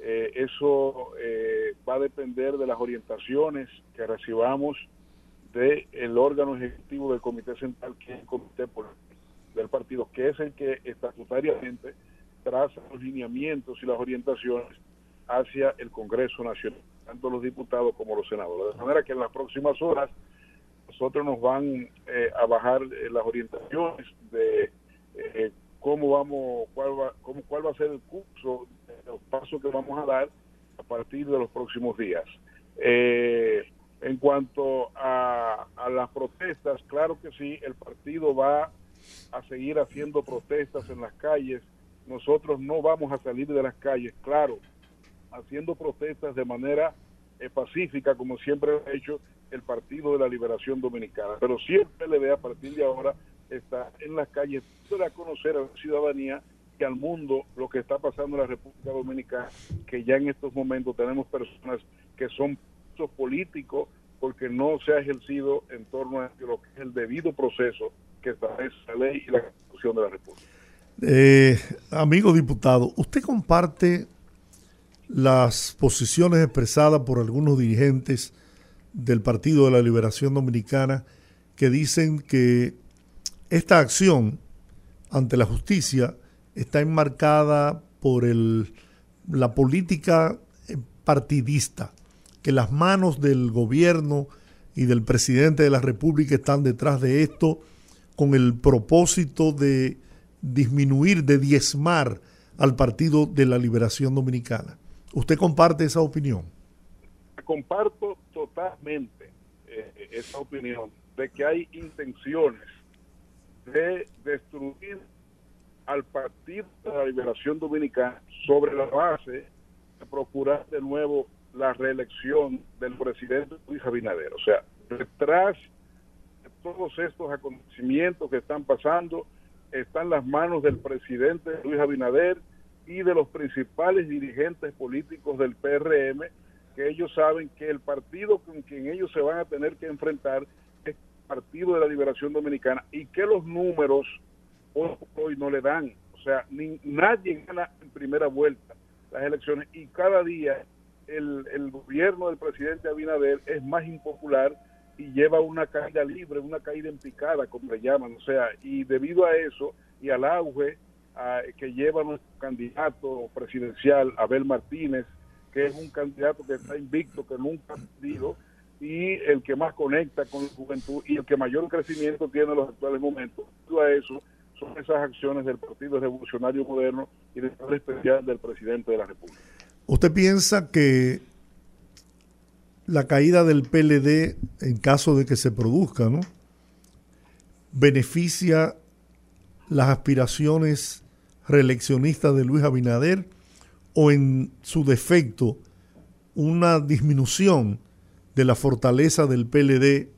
eh, eso eh, va a depender de las orientaciones que recibamos del órgano ejecutivo del Comité Central, que es el Comité del partido, que es el que estatutariamente traza los lineamientos y las orientaciones hacia el Congreso Nacional, tanto los diputados como los senadores. De manera que en las próximas horas nosotros nos van eh, a bajar eh, las orientaciones de eh, cómo vamos, cuál va, cómo, cuál va a ser el curso, los pasos que vamos a dar a partir de los próximos días. Eh, en cuanto a, a las protestas, claro que sí, el partido va a seguir haciendo protestas en las calles. Nosotros no vamos a salir de las calles, claro, haciendo protestas de manera eh, pacífica, como siempre ha hecho el Partido de la Liberación Dominicana. Pero sí el PLD a partir de ahora está en las calles para conocer a la ciudadanía y al mundo lo que está pasando en la República Dominicana, que ya en estos momentos tenemos personas que son políticos porque no se ha ejercido en torno a lo que es el debido proceso que establece la ley y la Constitución de la República. Eh, amigo diputado, ¿usted comparte las posiciones expresadas por algunos dirigentes del Partido de la Liberación Dominicana que dicen que esta acción ante la justicia está enmarcada por el, la política partidista, que las manos del gobierno y del presidente de la República están detrás de esto con el propósito de disminuir, de diezmar al Partido de la Liberación Dominicana. ¿Usted comparte esa opinión? Comparto totalmente eh, esa opinión de que hay intenciones de destruir al Partido de la Liberación Dominicana sobre la base de procurar de nuevo la reelección del presidente Luis Abinader. O sea, detrás de todos estos acontecimientos que están pasando están las manos del presidente Luis Abinader y de los principales dirigentes políticos del PRM, que ellos saben que el partido con quien ellos se van a tener que enfrentar es el Partido de la Liberación Dominicana y que los números hoy, hoy no le dan. O sea, ni, nadie gana en primera vuelta las elecciones y cada día el, el gobierno del presidente Abinader es más impopular y lleva una caída libre, una caída en picada, como le llaman. O sea, y debido a eso y al auge a, que lleva nuestro candidato presidencial, Abel Martínez, que es un candidato que está invicto, que nunca ha perdido, y el que más conecta con la juventud y el que mayor crecimiento tiene en los actuales momentos. Todo eso son esas acciones del Partido Revolucionario Moderno y del Estado especial del presidente de la República. ¿Usted piensa que la caída del PLD, en caso de que se produzca, ¿no? beneficia las aspiraciones reeleccionistas de Luis Abinader o en su defecto una disminución de la fortaleza del PLD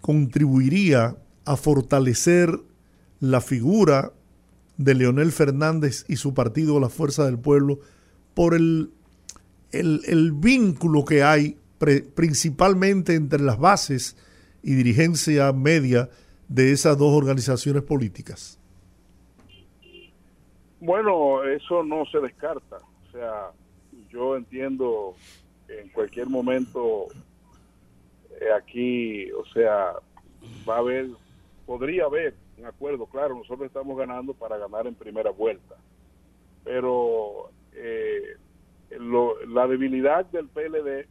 contribuiría a fortalecer la figura de Leonel Fernández y su partido La Fuerza del Pueblo por el, el, el vínculo que hay pre- principalmente entre las bases y dirigencia media de esas dos organizaciones políticas. Bueno, eso no se descarta. O sea, yo entiendo en cualquier momento eh, aquí, o sea, va a haber, podría haber un acuerdo. Claro, nosotros estamos ganando para ganar en primera vuelta. Pero eh, lo- la debilidad del PLD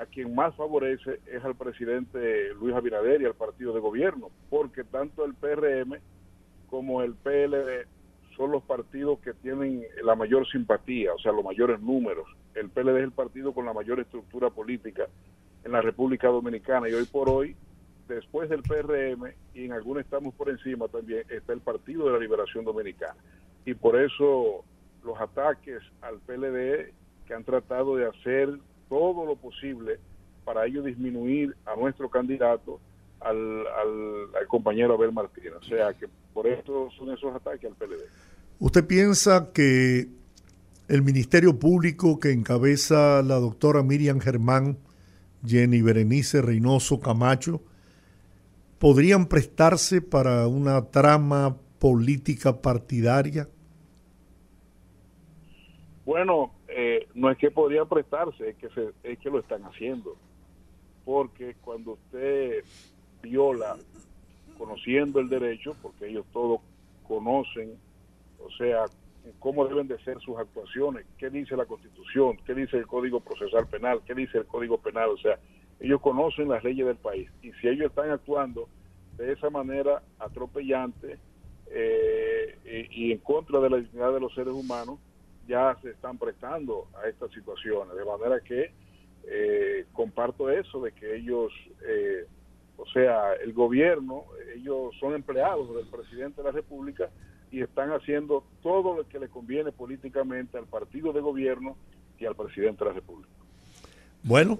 a quien más favorece es al presidente Luis Abinader y al partido de gobierno, porque tanto el PRM como el PLD son los partidos que tienen la mayor simpatía, o sea, los mayores números. El PLD es el partido con la mayor estructura política en la República Dominicana y hoy por hoy, después del PRM y en algunos estamos por encima también, está el Partido de la Liberación Dominicana. Y por eso los ataques al PLD que han tratado de hacer todo lo posible para ello disminuir a nuestro candidato, al, al, al compañero Abel Martínez. O sea que por esto son esos ataques al PLD. ¿Usted piensa que el Ministerio Público que encabeza la doctora Miriam Germán, Jenny Berenice Reynoso Camacho, podrían prestarse para una trama política partidaria? Bueno, eh, no es que podría prestarse, es que, se, es que lo están haciendo. Porque cuando usted viola, conociendo el derecho, porque ellos todos conocen, o sea, cómo deben de ser sus actuaciones, qué dice la Constitución, qué dice el Código Procesal Penal, qué dice el Código Penal, o sea, ellos conocen las leyes del país. Y si ellos están actuando de esa manera atropellante eh, y, y en contra de la dignidad de los seres humanos, ya se están prestando a estas situaciones. De manera que eh, comparto eso de que ellos, eh, sea, el gobierno, ellos son empleados del presidente de la República y están haciendo todo lo que le conviene políticamente al partido de gobierno y al presidente de la República. Bueno,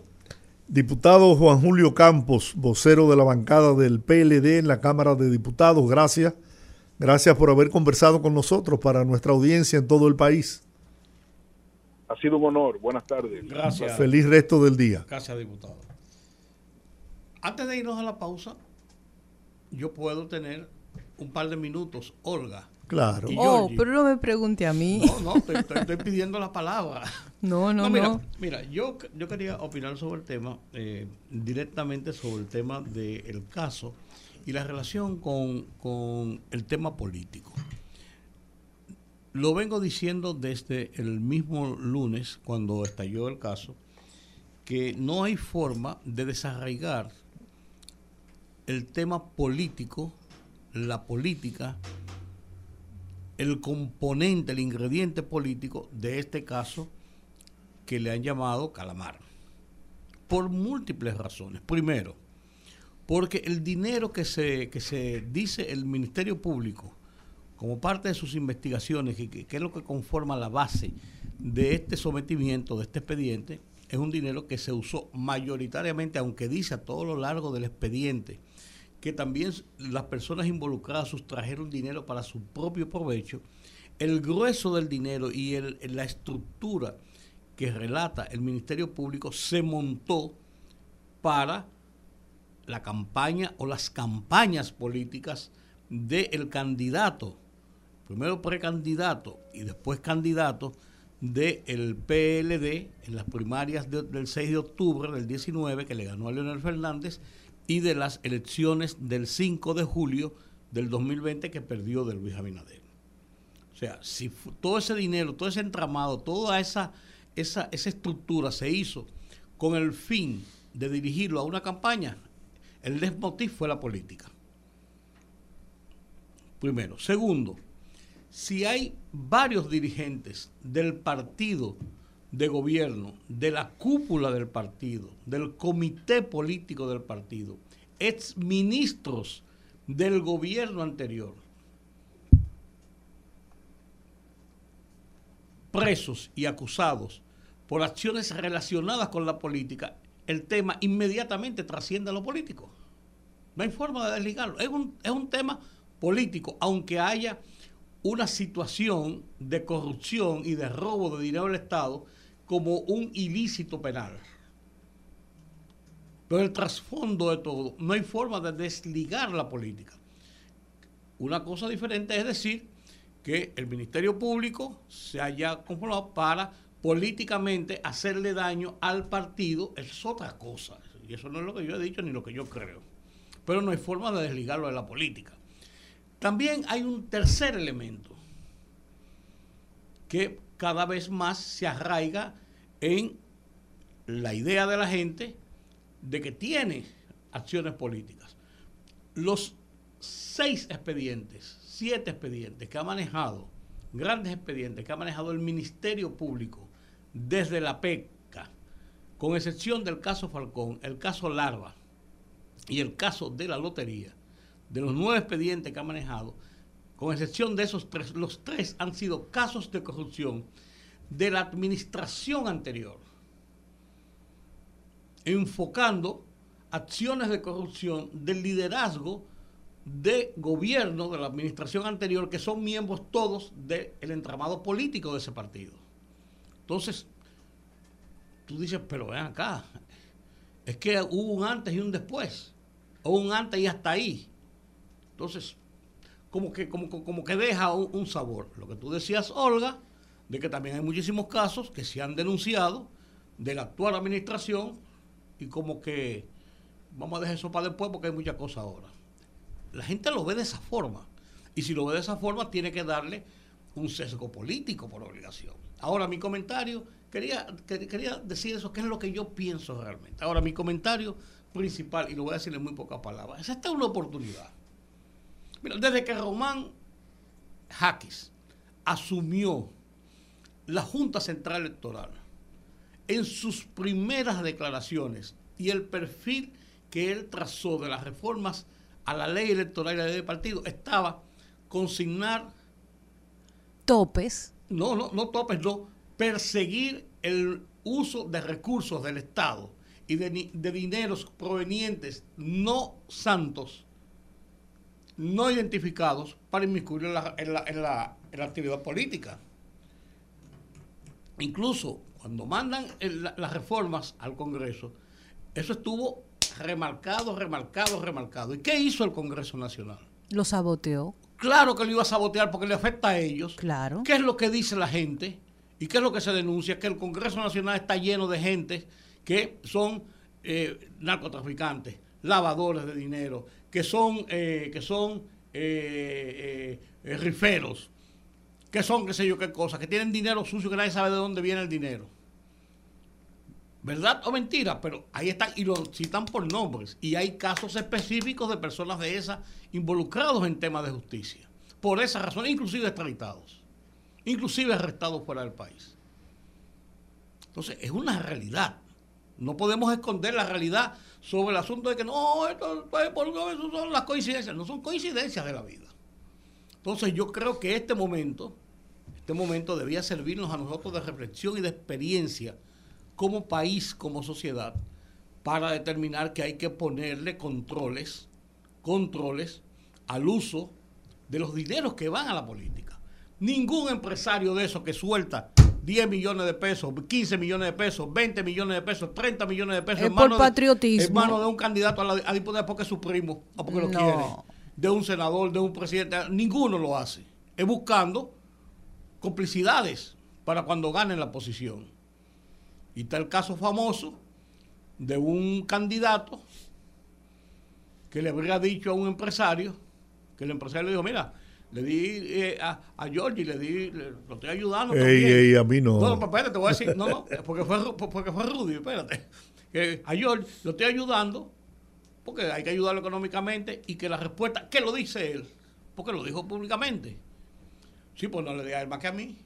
diputado Juan Julio Campos, vocero de la bancada del PLD en la Cámara de Diputados, gracias. Gracias por haber conversado con nosotros para nuestra audiencia en todo el país. Ha sido un honor. Buenas tardes. Gracias. Feliz resto del día. Gracias, diputado. Antes de irnos a la pausa, yo puedo tener un par de minutos, Olga. Claro. Y Oh, pero no me pregunte a mí. No, no, estoy, estoy- estoy pidiendo la palabra. No, no, no. mira, mira, yo, yo quería opinar sobre el tema, eh, directamente sobre el tema del caso y la relación con, con el tema político. Lo vengo diciendo desde el mismo lunes, cuando estalló el caso, que no hay forma de desarraigar el tema político, la política, el componente, el ingrediente político de este caso que le han llamado calamar. Por múltiples razones. Primero, porque el dinero que se, que se dice el Ministerio Público como parte de sus investigaciones, que, que- que es lo que conforma la base de este sometimiento, de este expediente, es un dinero que se usó mayoritariamente, aunque dice a todo lo largo del expediente, que también las personas involucradas sustrajeron dinero para su propio provecho, el grueso del dinero y la estructura que relata el Ministerio Público se montó para la campaña o las campañas políticas del candidato, primero precandidato y después candidato del PLD en las primarias de- del 6 de octubre del 19 que le ganó a Leonel Fernández y de las elecciones del 5 de julio del 2020 que perdió de Luis Abinader. O sea, si todo ese dinero, todo ese entramado, toda esa, esa, esa estructura se hizo con el fin de dirigirlo a una campaña, el desmotiv fue la política. Primero. Segundo, si hay varios dirigentes del partido de gobierno, de la cúpula del partido, del comité político del partido, ex ministros del gobierno anterior, presos y acusados por acciones relacionadas con la política, el tema inmediatamente trasciende a lo político. No hay forma de desligarlo. Es un, es un tema político, aunque haya una situación de corrupción y de robo de dinero del Estado como un ilícito penal. Pero el trasfondo de todo, no hay forma de desligar la política. Una cosa diferente es decir que el Ministerio Público se haya conformado para políticamente hacerle daño al partido, es otra cosa. Y eso no es lo que yo he dicho ni lo que yo creo. Pero no hay forma de desligarlo de la política. También hay un tercer elemento que cada vez más se arraiga en la idea de la gente de que tiene acciones políticas. Los seis expedientes, siete expedientes que ha manejado, grandes expedientes que ha manejado el Ministerio Público desde la PECA, con excepción del caso Falcón, el caso Larva y el caso de la lotería, de los nueve expedientes que ha manejado, con excepción de esos tres, los tres han sido casos de corrupción de la administración anterior, enfocando acciones de corrupción del liderazgo de gobierno de la administración anterior, que son miembros todos del entramado político de ese partido. Entonces, tú dices, pero ven acá, es que hubo un antes y un después, o un antes y hasta ahí. Entonces, como que, como, como que deja un, un sabor. Lo que tú decías, Olga, de que también hay muchísimos casos que se han denunciado de la actual administración y como que vamos a dejar eso para después porque hay muchas cosas ahora. La gente lo ve de esa forma. Y si lo ve de esa forma, tiene que darle un sesgo político por obligación. Ahora, mi comentario, quería, que- quería decir eso, que es lo que yo pienso realmente. Ahora, mi comentario principal, y lo voy a decir en muy pocas palabras, es esta es una oportunidad. Mira, desde que Román Jaques asumió la Junta Central Electoral, en sus primeras declaraciones y el perfil que él trazó de las reformas a la ley electoral y la ley de partido, estaba consignar, Topes. no, no, no topes, no, perseguir el uso de recursos del Estado y de, de dineros provenientes no santos, no identificados, para inmiscuir en la, en la- en la- en la actividad política. Incluso cuando mandan el- las reformas al Congreso, eso estuvo remarcado, remarcado, remarcado. ¿Y qué hizo el Congreso Nacional? Lo saboteó. Claro que lo iba a sabotear porque le afecta a ellos. Claro. ¿Qué es lo que dice la gente? ¿Y qué es lo que se denuncia? Que el Congreso Nacional está lleno de gente que son eh, narcotraficantes, lavadores de dinero, que son, eh, que son eh, eh, eh, riferos, que son qué sé yo qué cosa, que tienen dinero sucio que nadie sabe de dónde viene el dinero. ¿Verdad o mentira? Pero ahí están y lo citan por nombres. Y hay casos específicos de personas de esas involucrados en temas de justicia. Por esa razón, inclusive extraditados. Inclusive arrestados fuera del país. Entonces, es una realidad. No podemos esconder la realidad sobre el asunto de que no, esto, pues, eso son las coincidencias. No son coincidencias de la vida. Entonces, yo creo que este momento, este momento debía servirnos a nosotros de reflexión y de experiencia como país, como sociedad, para determinar que hay que ponerle controles, controles al uso de los dineros que van a la política. Ningún empresario de esos que suelta 10 millones de pesos, 15 millones de pesos, 20 millones de pesos, 30 millones de pesos, Es en por manos de- patriotismo. en manos de un candidato a, la, a diputado porque es su primo, o porque lo No. quiere, de un senador, de un presidente, ninguno lo hace. Es buscando complicidades para cuando ganen la posición. Y está el caso famoso de un candidato que le habría dicho a un empresario, que el empresario le dijo, mira, Le di eh, a, a Georgie, le di, le- lo estoy ayudando. Ey, también. ey, a mí no. No, no, espérate, te voy a decir, no, no, porque fue, porque fue Rudy, espérate. Que a George lo estoy ayudando, porque hay que ayudarlo económicamente, y que la respuesta, ¿qué lo dice él? Porque lo dijo públicamente. Sí, pues no le diga a él más que a mí.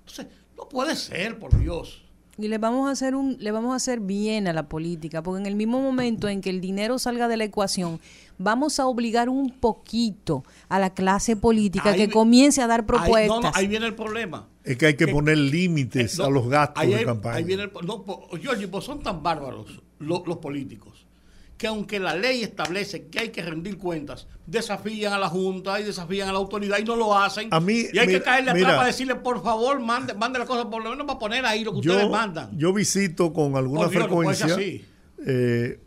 Entonces, no puede ser, por Dios. Y le vamos a hacer un, le vamos a hacer bien a la política, porque en el mismo momento en que el dinero salga de la ecuación, vamos a obligar un poquito a la clase política Ahí que comience a dar Ahí, propuestas. no, no, ahí viene el problema. Es que hay que Que- poner límites No, a los gastos ahí de campaña. Ahí viene el, no, po- Giorgi, pues son tan bárbaros lo- los políticos que aunque la ley establece que hay que rendir cuentas, desafían a la Junta y desafían a la autoridad y no lo hacen. A mí, y hay mira- que caerle atrás para decirle, por favor, mande, mande las cosas, por lo menos para poner ahí lo que ustedes yo, mandan. yo visito con alguna Dios, frecuencia eh,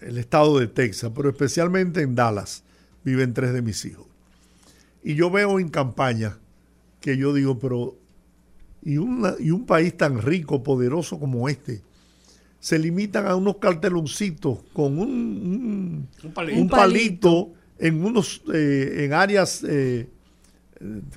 el estado de Texas, pero especialmente en Dallas. Viven tres de mis hijos. Y yo veo en campaña que yo digo, pero y, una- y un país tan rico, poderoso como este, se limitan a unos carteloncitos con un, un- Un palito. un palito en unos eh, en áreas, eh,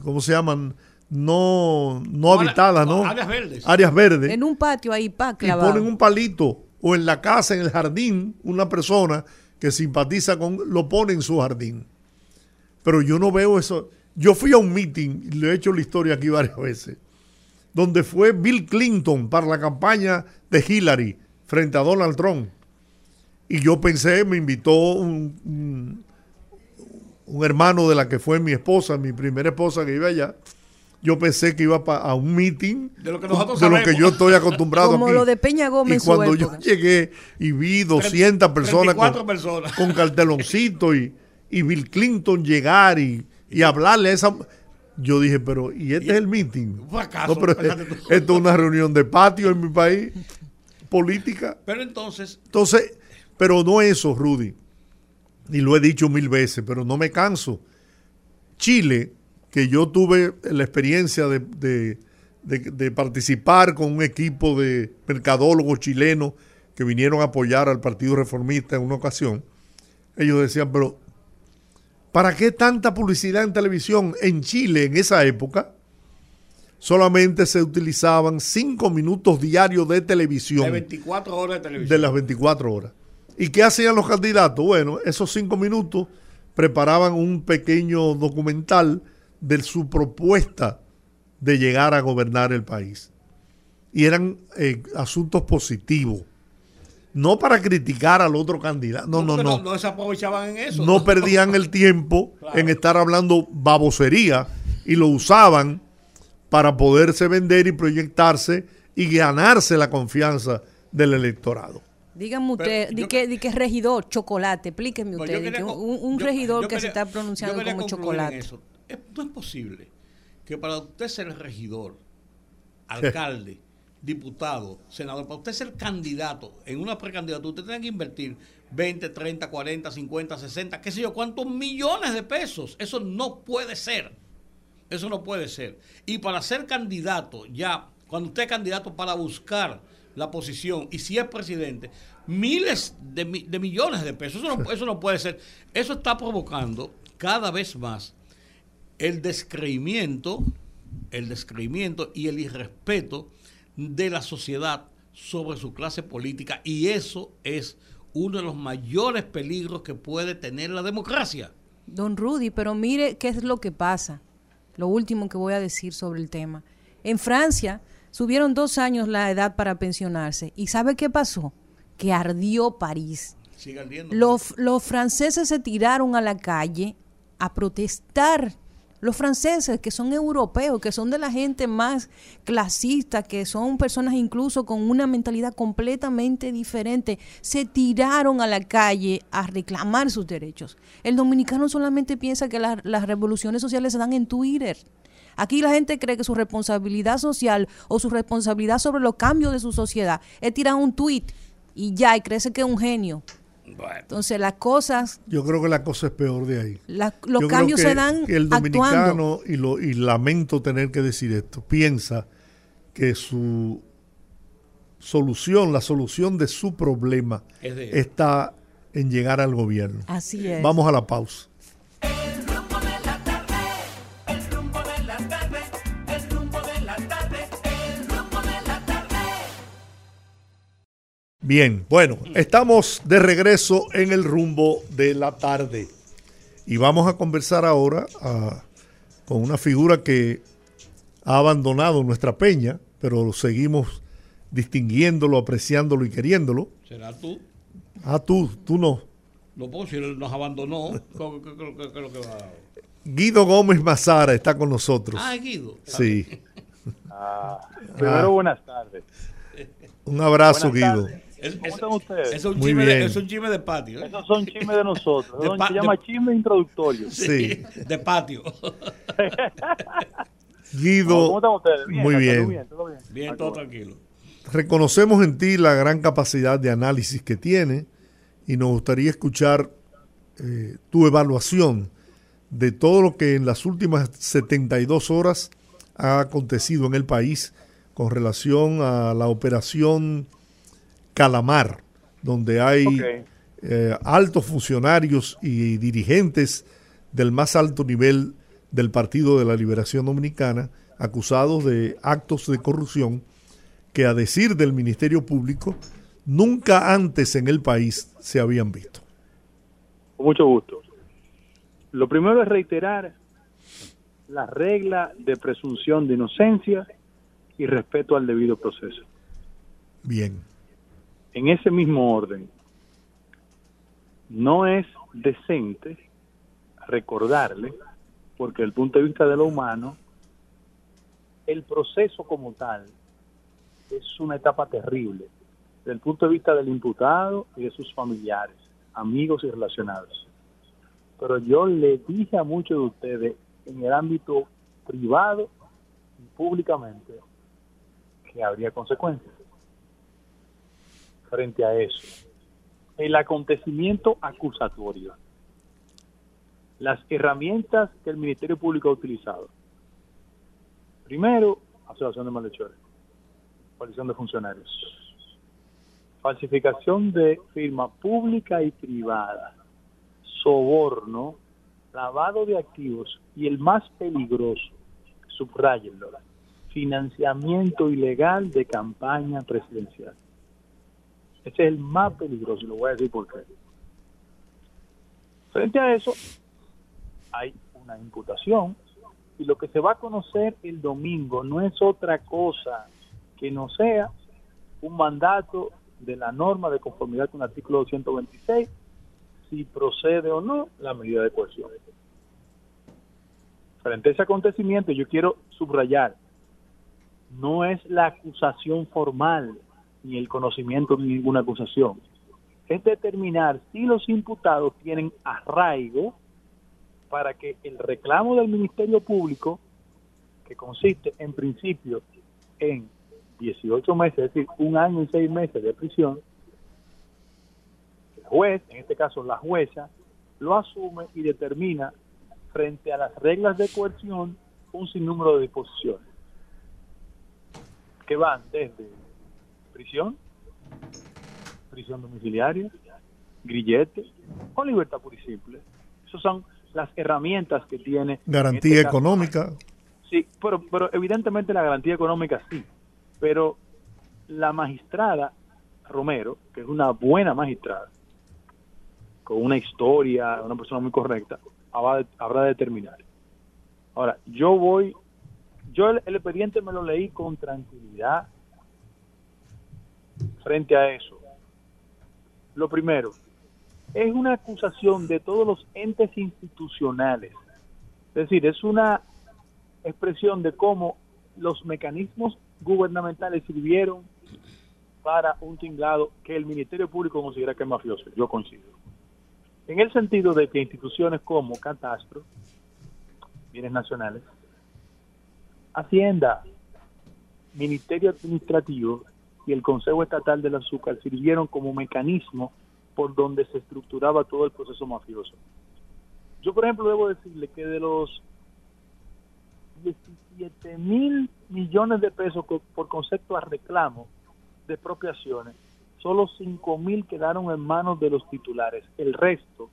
¿cómo se llaman? No, no habitadas, ¿no? áreas verdes. Áreas verdes en un patio ahí, pa, y clavado. ponen un palito o en la casa, en el jardín, una persona que simpatiza con, lo pone en su jardín. Pero yo no veo eso. Yo fui a un meeting, y le he hecho la historia aquí varias veces, donde fue Bill Clinton para la campaña de Hillary frente a Donald Trump. Y yo pensé, me invitó un, un- un hermano de la que fue mi esposa, mi primera esposa que iba allá. Yo pensé que iba pa- a un meeting De lo que nosotros de lo que yo estoy acostumbrado Como aquí. lo de Peña Gómez Y cuando yo llegué y vi 200 personas 34 con, personas. con carteloncito y, y Bill Clinton llegar y, y hablarle a esa... Yo dije, pero ¿y este es el meeting? Un fracaso, No, pero esto es una reunión de patio en mi país, política. Pero entonces, Entonces, pero no eso, Rudy. Y lo he dicho mil veces, pero no me canso. Chile, que yo tuve la experiencia de, de- de- de participar con un equipo de mercadólogos chilenos que vinieron a apoyar al Partido Reformista en una ocasión, ellos decían, pero ¿para qué tanta publicidad en televisión? En Chile, en esa época, solamente se utilizaban cinco minutos diarios de televisión de 24 horas de televisión. de las 24 horas. ¿Y qué hacían los candidatos? Bueno, esos cinco minutos preparaban un pequeño documental de su propuesta de llegar a gobernar el país. Y eran eh, asuntos positivos. No para criticar al otro candidato. No, no, no. no. se aprovechaban en eso. No perdían el tiempo Claro. en estar hablando babosería y lo usaban para poderse vender y proyectarse y ganarse la confianza del electorado. Dígame usted, di que, di que regidor, chocolate, explíqueme Pues usted, quería que un, un yo- regidor yo que se está pronunciando como chocolate. eso. Es- no es posible que para usted ser regidor, alcalde, diputado, senador, para usted ser candidato en una precandidatura, usted tiene que invertir 20, 30, 40, 50, 60, qué sé yo, cuántos millones de pesos. Eso no puede ser. Eso no puede ser. Y para ser candidato, ya, cuando usted es candidato para buscar la posición, y si es presidente, miles de, mi- de millones de pesos. Eso no, eso no puede ser. Eso está provocando cada vez más el descreimiento, el descreimiento y el irrespeto de la sociedad sobre su clase política. Y eso es uno de los mayores peligros que puede tener la democracia. Don Rudy, pero mire qué es lo que pasa. Lo último que voy a decir sobre el tema. En Francia subieron dos años la edad para pensionarse. ¿Y sabe qué pasó? Que ardió París. Siga ardiendo. Los, los franceses se tiraron a la calle a protestar. Los franceses, que son europeos, que son de la gente más clasista, que son personas incluso con una mentalidad completamente diferente, se tiraron a la calle a reclamar sus derechos. El dominicano solamente piensa que la- las revoluciones sociales se dan en Twitter. Aquí la gente cree que su responsabilidad social o su responsabilidad sobre los cambios de su sociedad es tirar un tweet y ya, y cree que es un genio. Bueno, Entonces las cosas, Yo creo que la cosa es peor de ahí. la- los Yo creo cambios que- se dan que el actuando. dominicano, y, lo, y lamento tener que decir esto, piensa que su solución, la solución de su problema Es de él. está en llegar al gobierno. Así es. Vamos a la pausa. Bien, bueno, estamos de regreso en el rumbo de la tarde y vamos a conversar ahora ah, con una figura que ha abandonado nuestra peña, pero seguimos distinguiéndolo, apreciándolo y queriéndolo. ¿Será tú? Ah, tú, tú no. No puedo si él nos abandonó. ¿Qué, qué- qué- qué- qué es lo que va? Guido Gómez Mazara está con nosotros. Ah, Guido. Sí, Ah, primero, buenas tardes. un abrazo, Buenas Guido. Es, ¿Cómo es- están ustedes? es un chisme de, es un chisme de patio. ¿eh? Esos son chismes de nosotros. De Son- pa- se llama de- chisme introductorio. Sí, De patio. Guido, ¿Cómo están ustedes? muy ¿Todo bien. bien? ¿Todo bien? Bien, todo tranquilo. reconocemos en ti la gran capacidad de análisis que tiene y nos gustaría escuchar eh, tu evaluación de todo lo que en las últimas 72 horas ha acontecido en el país con relación a la operación Calamar, donde hay eh, altos funcionarios y dirigentes del más alto nivel del Partido de la Liberación Dominicana acusados de actos de corrupción que a decir del Ministerio Público nunca antes en el país se habían visto. Con mucho gusto. Lo primero es reiterar la regla de presunción de inocencia y respeto al debido proceso. Bien, En ese mismo orden, no es decente recordarle, porque desde el punto de vista de lo humano, el proceso como tal es una etapa terrible, desde el punto de vista del imputado y de sus familiares, amigos y relacionados. Pero yo le dije a muchos de ustedes en el ámbito privado y públicamente que habría consecuencias frente a eso. El acontecimiento acusatorio. Las herramientas que el Ministerio Público ha utilizado. Primero, asociación de malhechores, coalición de funcionarios, falsificación de firma pública y privada, soborno, lavado de activos y el más peligroso, subrayenlo, financiamiento ilegal de campaña presidencial. Ese es el más peligroso y lo voy a decir por qué. Frente a eso, hay una imputación y lo que se va a conocer el domingo no es otra cosa que no sea un mandato de la norma de conformidad con el artículo 226 si procede o no la medida de coerción. Frente a ese acontecimiento yo quiero subrayar, no es la acusación formal ni el conocimiento de ninguna acusación. Es determinar si los imputados tienen arraigo para que el reclamo del Ministerio Público, que consiste en principio en 18 meses, es decir, un año y seis meses de prisión, el juez, en este caso la jueza, lo asume y determina frente a las reglas de coerción un sinnúmero de disposiciones que van desde prisión, prisión domiciliaria, grillete o libertad pura y simple. Esas son las herramientas que tiene. en garantía este caso, económica, Sí, pero, pero evidentemente la garantía económica sí. Pero la magistrada Romero, que es una buena magistrada, con una historia, una persona muy correcta, habrá de, habrá de determinar. Ahora, yo voy, yo el, el expediente me lo leí con tranquilidad frente a eso. Lo primero, es una acusación de todos los entes institucionales. Es decir, es una expresión de cómo los mecanismos gubernamentales sirvieron para un tinglado que el Ministerio Público considera que es mafioso. Yo coincido. En el sentido de que instituciones como Catastro, Bienes Nacionales, Hacienda, Ministerio Administrativo y el Consejo Estatal del Azúcar sirvieron como mecanismo por donde se estructuraba todo el proceso mafioso. Yo, por ejemplo, debo decirle que de los 17 mil millones de pesos por concepto a reclamo de expropiaciones, solo 5 mil quedaron en manos de los titulares. El resto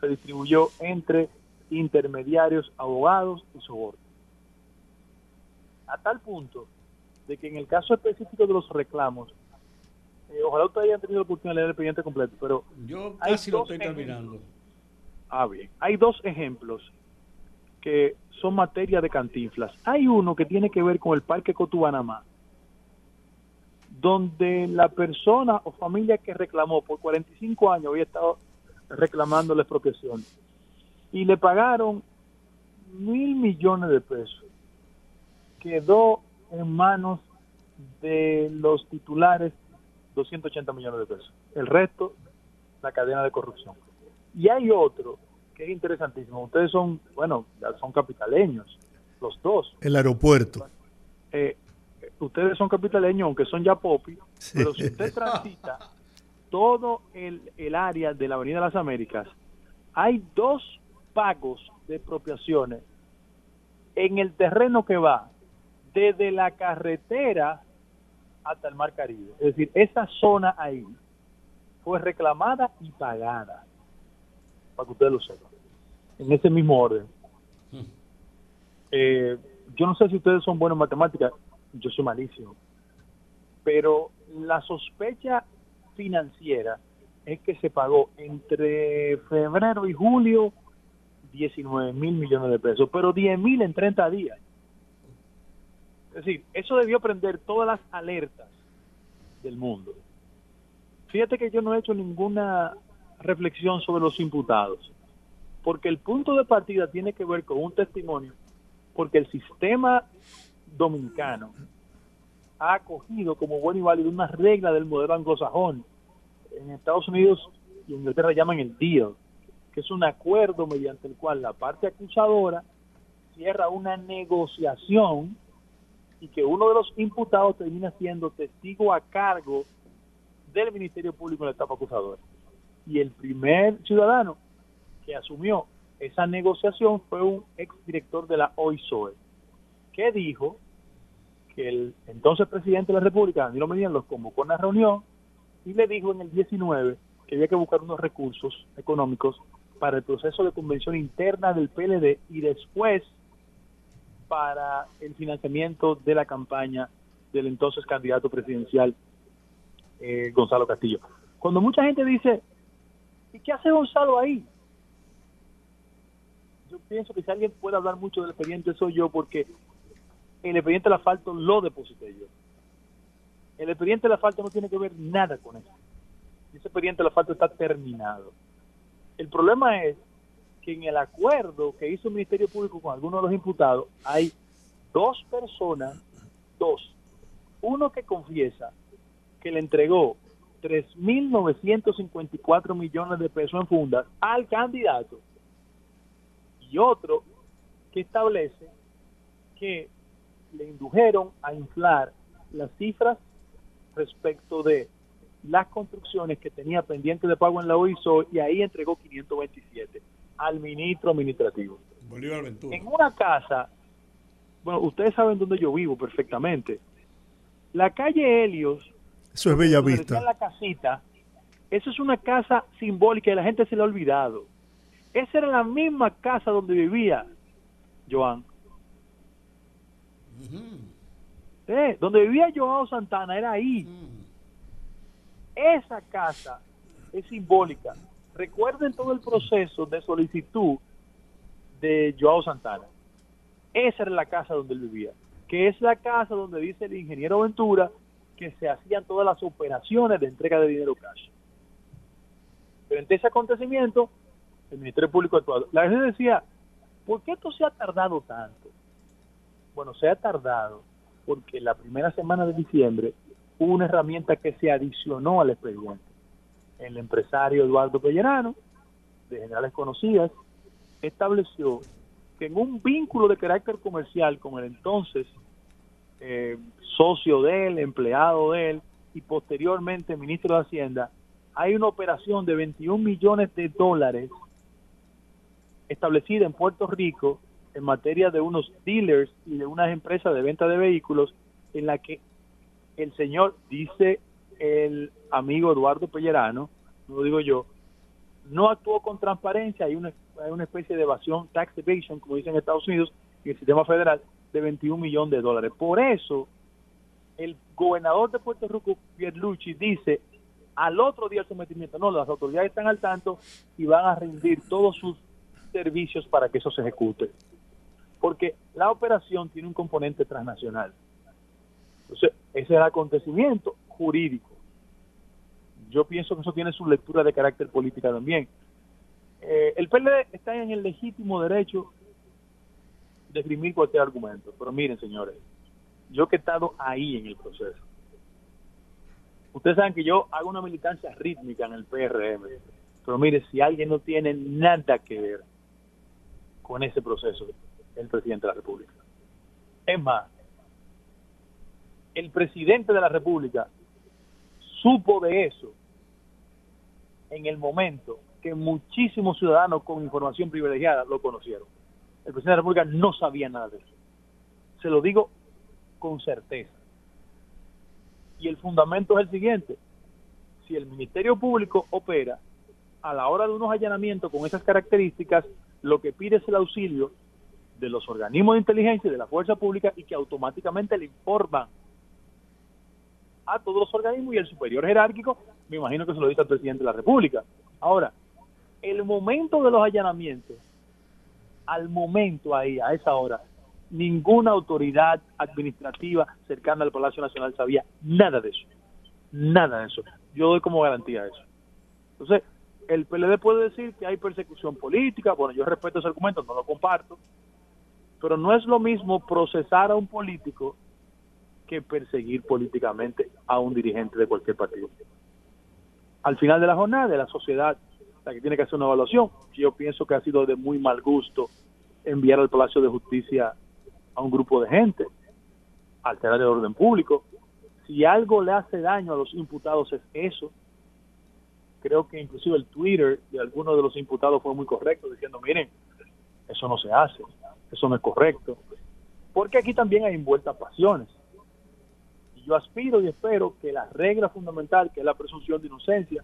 se distribuyó entre intermediarios, abogados y sobornos. A tal punto de que en el caso específico de los reclamos, eh, ojalá ustedes hayan tenido la oportunidad de leer el expediente completo, pero Yo casi lo estoy terminando. Ah, bien. Hay dos ejemplos que son materia de cantinflas. Hay uno que tiene que ver con el Parque Cotubanamá, donde la persona o familia que reclamó por 45 años había estado reclamando la expropiación y le pagaron mil millones de pesos. Quedó en manos de los titulares 280 millones de pesos. El resto, la cadena de corrupción. Y hay otro que es interesantísimo. Ustedes son, bueno, ya son capitaleños, los dos. El aeropuerto. Eh, ustedes son capitaleños, aunque son ya popi, Sí. pero si usted transita todo el, el área de la Avenida de las Américas, hay dos pagos de expropiaciones en el terreno que va desde la carretera hasta el Mar Caribe. Es decir, esa zona ahí fue reclamada y pagada, para que ustedes lo sepan, en ese mismo orden. Eh, yo no sé si ustedes son buenos en matemáticas, yo soy malísimo, pero la sospecha financiera es que se pagó entre febrero y julio 19 mil millones de pesos, pero 10 mil en 30 días. Decir, eso debió prender todas las alertas del mundo. Fíjate que yo no he hecho ninguna reflexión sobre los imputados, porque el punto de partida tiene que ver con un testimonio, porque el sistema dominicano ha acogido como bueno y válido una regla del modelo anglosajón. En Estados Unidos y en Inglaterra llaman el deal, que es un acuerdo mediante el cual la parte acusadora cierra una negociación y que uno de los imputados termina siendo testigo a cargo del Ministerio Público en la etapa acusadora. Y el primer ciudadano que asumió esa negociación fue un exdirector de la OISOE, que dijo que el entonces presidente de la República, Danilo Medina, los convocó a una reunión y le dijo en el 19 que había que buscar unos recursos económicos para el proceso de convención interna del PLD y después para el financiamiento de la campaña del entonces candidato presidencial eh, Gonzalo Castillo. Cuando mucha gente dice, ¿y qué hace Gonzalo ahí? Yo pienso que si alguien puede hablar mucho del expediente soy yo porque el expediente del asfalto lo deposité yo. El expediente del asfalto no tiene que ver nada con eso. Ese expediente del asfalto está terminado. El problema es que en el acuerdo que hizo el Ministerio Público con algunos de los imputados hay dos personas, dos. Uno que confiesa que le entregó 3.954 millones de pesos en fundas al candidato y otro que establece que le indujeron a inflar las cifras respecto de las construcciones que tenía pendiente de pago en la OISO y ahí entregó 527 al ministro administrativo. Bolívar Ventura. En una casa, bueno, ustedes saben dónde yo vivo perfectamente. La calle Helios, Eso es Bella Vista. la casita, eso es una casa simbólica y la gente se le ha olvidado. Esa era la misma casa donde vivía Joan. Eh, donde vivía Joao Santana, era ahí. Esa casa es simbólica. Recuerden todo el proceso de solicitud de Joao Santana. Esa era la casa donde él vivía, que es la casa donde dice el ingeniero Ventura que se hacían todas las operaciones de entrega de dinero cash. Frente a ese acontecimiento, el Ministerio Público actuado. La gente decía, ¿por qué esto se ha tardado tanto? Bueno, se ha tardado porque la primera semana de diciembre hubo una herramienta que se adicionó al expediente. El empresario Eduardo Pellerano, de Generales Conocidas, estableció que en un vínculo de carácter comercial con el entonces eh, socio de él, empleado de él y posteriormente ministro de Hacienda, hay una operación de 21 millones de dólares establecida en Puerto Rico en materia de unos dealers y de unas empresas de venta de vehículos en la que el señor, dice el amigo Eduardo Pellerano, no lo digo yo, no actuó con transparencia, hay una, hay una especie de evasión, tax evasion, como dicen en Estados Unidos, en el sistema federal, de 21 millones de dólares. Por eso, el gobernador de Puerto Rico, Pierluigi, dice al otro día el sometimiento, no, las autoridades están al tanto y van a rendir todos sus servicios para que eso se ejecute. Porque la operación tiene un componente transnacional. Entonces, ese es el acontecimiento jurídico. Yo pienso que eso tiene su lectura de carácter política también. Eh, el PLD está en el legítimo derecho de esgrimir cualquier argumento. Pero miren, señores, yo que he estado ahí en el proceso, ustedes saben que yo hago una militancia rítmica en el PRM. Pero mire, si alguien no tiene nada que ver con ese proceso, el presidente de la República. Es más, el presidente de la República supo de eso en el momento que muchísimos ciudadanos con información privilegiada lo conocieron. El presidente de la República no sabía nada de eso. Se lo digo con certeza. Y el fundamento es el siguiente. Si el Ministerio Público opera a la hora de unos allanamientos con esas características, lo que pide es el auxilio de los organismos de inteligencia y de la fuerza pública y que automáticamente le informan a todos los organismos y el superior jerárquico, me imagino que se lo dice al presidente de la República. Ahora, el momento de los allanamientos, al momento ahí, a esa hora, ninguna autoridad administrativa cercana al Palacio Nacional sabía nada de eso. Nada de eso. Yo doy como garantía eso. Entonces, el PLD puede decir que hay persecución política, bueno, yo respeto ese argumento, no lo comparto, pero no es lo mismo procesar a un político que perseguir políticamente a un dirigente de cualquier partido. Al final de la jornada, de la sociedad la que tiene que hacer una evaluación, yo pienso que ha sido de muy mal gusto enviar al Palacio de Justicia a un grupo de gente, alterar el orden público. Si algo le hace daño a los imputados es eso. Creo que inclusive el Twitter de algunos de los imputados fue muy correcto, diciendo, miren, eso no se hace, eso no es correcto. Porque aquí también hay envueltas pasiones. Yo aspiro y espero que la regla fundamental, que es la presunción de inocencia,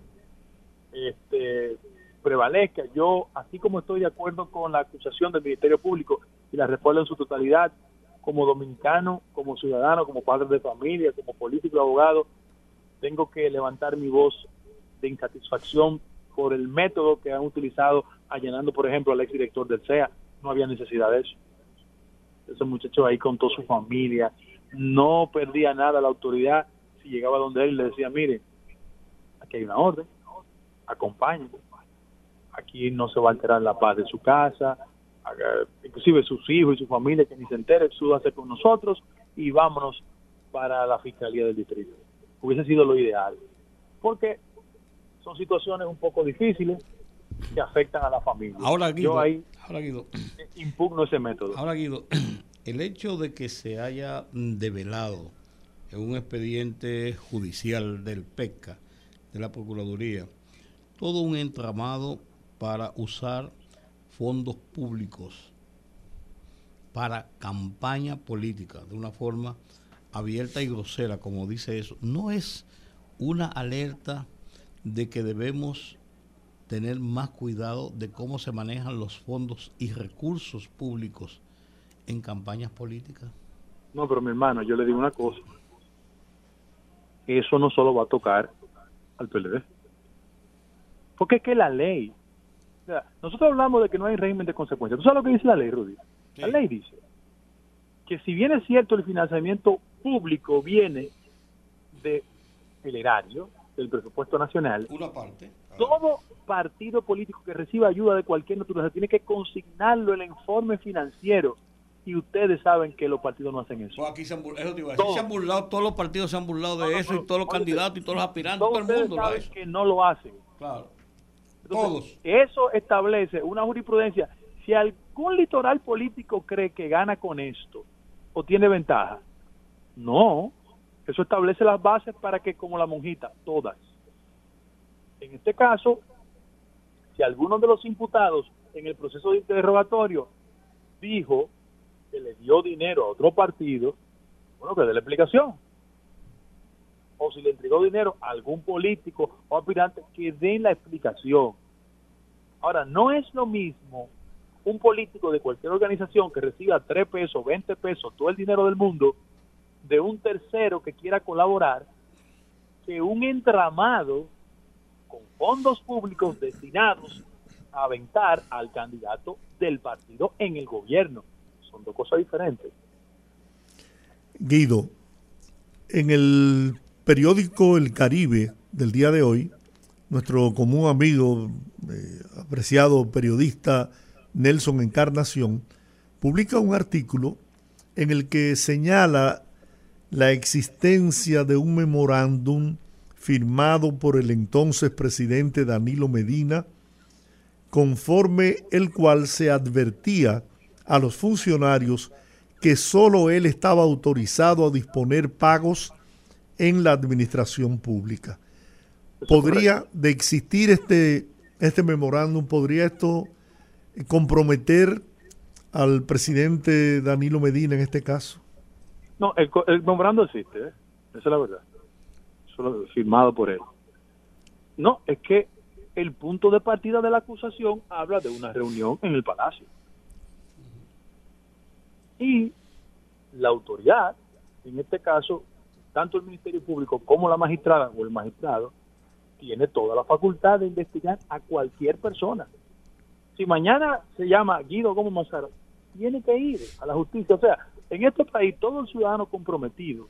este, prevalezca. Yo, así como estoy de acuerdo con la acusación del Ministerio Público y la respuesta en su totalidad, como dominicano, como ciudadano, como padre de familia, como político y abogado, tengo que levantar mi voz de insatisfacción por el método que han utilizado allanando, por ejemplo, al exdirector del CEA. No había necesidad de eso. Ese muchacho ahí con toda su familia, no perdía nada la autoridad si llegaba donde él y le decía, mire, aquí hay una orden, acompáñenme aquí no se va a alterar la paz de su casa, inclusive sus hijos y su familia que ni se entere, súbase con nosotros y vámonos para la Fiscalía del Distrito. Hubiese sido lo ideal, porque son situaciones un poco difíciles que afectan a la familia. Ahora, Guido, Yo ahí ahora, Guido, impugno ese método. ahora, Guido, el hecho de que se haya develado en un expediente judicial del PECA, de la Procuraduría, todo un entramado para usar fondos públicos para campaña política de una forma abierta y grosera, como dice eso, no es una alerta de que debemos tener más cuidado de cómo se manejan los fondos y recursos públicos en campañas políticas. No, pero mi hermano, yo le digo una cosa. Eso no solo va a tocar al PLD. Porque es que la ley, o sea, nosotros hablamos de que no hay régimen de consecuencias. ¿Tú sabes lo que dice la ley, Rudy? La ley dice que si bien es cierto el financiamiento público viene de el erario, del presupuesto nacional, Una parte. todo partido político que reciba ayuda de cualquier naturaleza tiene que consignarlo en el informe financiero y ustedes saben que los partidos no hacen eso. Pues aquí se han, bur- eso te iba a decir, Todo. se han burlado, todos los partidos se han burlado de No, no, eso y todos los candidatos y todos los aspirantes, Todos todo el mundo lo que no lo hacen. Claro. Entonces, Todos. Eso establece una jurisprudencia. Si algún litoral político cree que gana con esto o tiene ventaja, no. Eso establece las bases para que, como la monjita, todas. En este caso, si alguno de los imputados en el proceso de interrogatorio dijo que le dio dinero a otro partido, bueno, que dé la explicación. O si le entregó dinero a algún político o aspirante, que den la explicación. Ahora, no es lo mismo un político de cualquier organización que reciba 3 pesos, 20 pesos, todo el dinero del mundo, de un tercero que quiera colaborar que un entramado con fondos públicos destinados a aventar al candidato del partido en el gobierno. Cosas diferentes. Guido, en el periódico El Caribe del día de hoy, nuestro común amigo, eh, apreciado periodista Nelson Encarnación, publica un artículo en el que señala la existencia de un memorándum firmado por el entonces presidente Danilo Medina, conforme el cual se advertía a los funcionarios que sólo él estaba autorizado a disponer pagos en la administración pública. ¿Podría, de existir este, este memorándum, podría esto comprometer al presidente Danilo Medina en este caso? No, el, el memorándum existe, ¿eh? esa es la verdad. Solo firmado por él. No, es que el punto de partida de la acusación habla de una reunión en el Palacio. Y la autoridad, en este caso, tanto el Ministerio Público como la magistrada o el magistrado, tiene toda la facultad de investigar a cualquier persona. Si mañana se llama Guido Gómez Mazara, tiene que ir a la justicia. O sea, en este país todo el ciudadano comprometido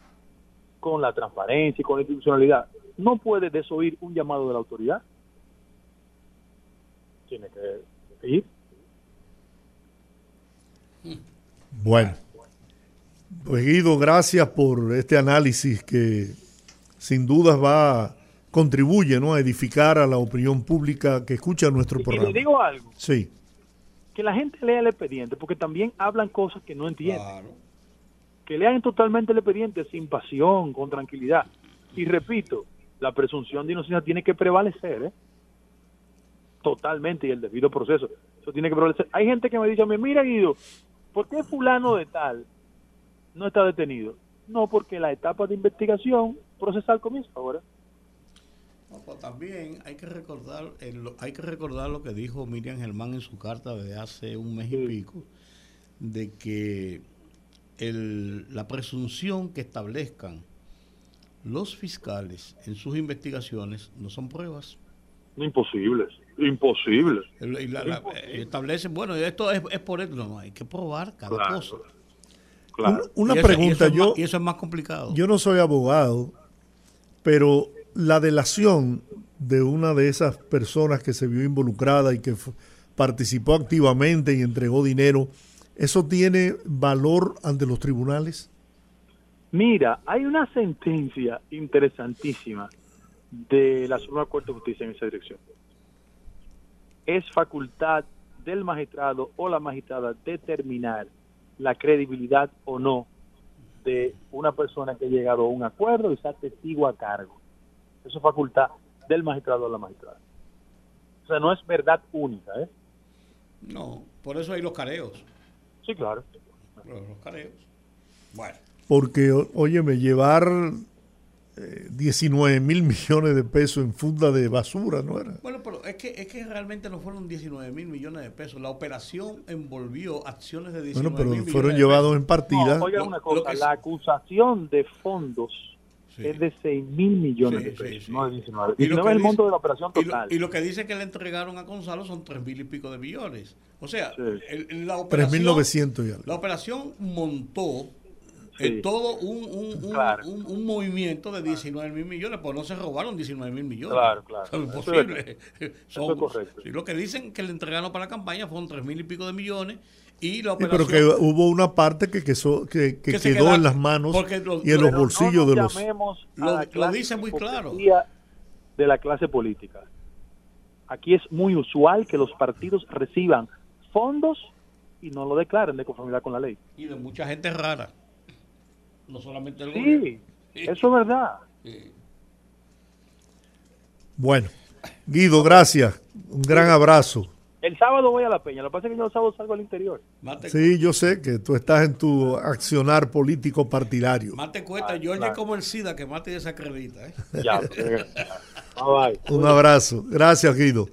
con la transparencia y con la institucionalidad no puede desoír un llamado de la autoridad. Tiene que ir. Bueno, pues Guido, gracias por este análisis que sin dudas va contribuye ¿no? a edificar a la opinión pública que escucha nuestro Y programa. le digo algo, Sí, que la gente lea el expediente, porque también hablan cosas que no entienden. Que lean totalmente el expediente sin pasión, con tranquilidad. Y repito, la presunción de inocencia tiene que prevalecer, ¿eh? Totalmente, y el debido proceso. Eso tiene que prevalecer. Hay gente que me dice a mí, mira Guido, ¿por qué fulano de tal no está detenido? No, porque la etapa de investigación procesal comienza ahora. No, pues también hay que recordar el- hay que recordar lo que dijo Miriam Germán en su carta de hace un mes y pico de que el- la presunción que establezcan los fiscales en sus investigaciones no son pruebas. Imposible, imposible. Y la- la- eh, establecen, bueno, esto es, es por esto. No, no, hay que probar cada Claro, cosa. Claro. Una Y eso- y pregunta, yo- más- y eso es más complicado. yo no soy abogado, pero la delación de una de esas personas que se vio involucrada y que participó activamente y entregó dinero, ¿eso tiene valor ante los tribunales? Mira, hay una sentencia interesantísima de la Suprema Corte de Justicia en esa dirección. Es facultad del magistrado o la magistrada determinar la credibilidad o no de una persona que ha llegado a un acuerdo y sea testigo a cargo. Eso es facultad del magistrado o la magistrada. O sea, no es verdad única, ¿eh? No, por eso hay los careos. Sí, claro. Los, los careos. Bueno. Porque, óyeme, llevar eh, 19 mil millones de pesos en funda de basura, ¿no era? Bueno, pero es que, es que realmente no fueron 19 mil millones de pesos. La operación envolvió acciones de 19 Bueno, pero fueron llevados en partida. No, oiga una lo cosa, que- la acusación de fondos Sí. es de 6 mil millones Sí, de pesos, sí. no de 19. Y lo 19 que es el dice- monto de la operación Y lo, total. y lo que dice que le entregaron a Gonzalo son 3 mil y pico de millones. O sea, Sí. el- la operación, 3.900 y algo. la operación montó Sí. eh, todo un, un, un- Claro. un- un movimiento de 19 mil millones, pues no se robaron 19 mil millones. Claro, claro. Eso es imposible. Eso Son- es correcto. lo que dicen que le entregaron para la campaña fueron 3 mil y pico de millones y la Sí, operación... pero que hubo una parte que, quesó- que, que Que se quedó queda- en las manos y en los bolsillos no de los... Lo- lo dice muy claro. de la clase política. Aquí es muy usual que los partidos reciban fondos y no lo declaren de conformidad con la ley. Y de mucha gente rara. No solamente el gobierno. Sí, eso es verdad. Sí. Bueno, Guido, gracias. Un gran abrazo. El sábado voy a la peña, lo que pasa es que yo el sábado salgo al interior. Mate, Sí, yo sé que tú estás en tu accionar político partidario. mate cuenta, George claro. es como el SIDA que mate y desacredita. ¿eh? Ya. bye bye. Un abrazo. Gracias, Guido.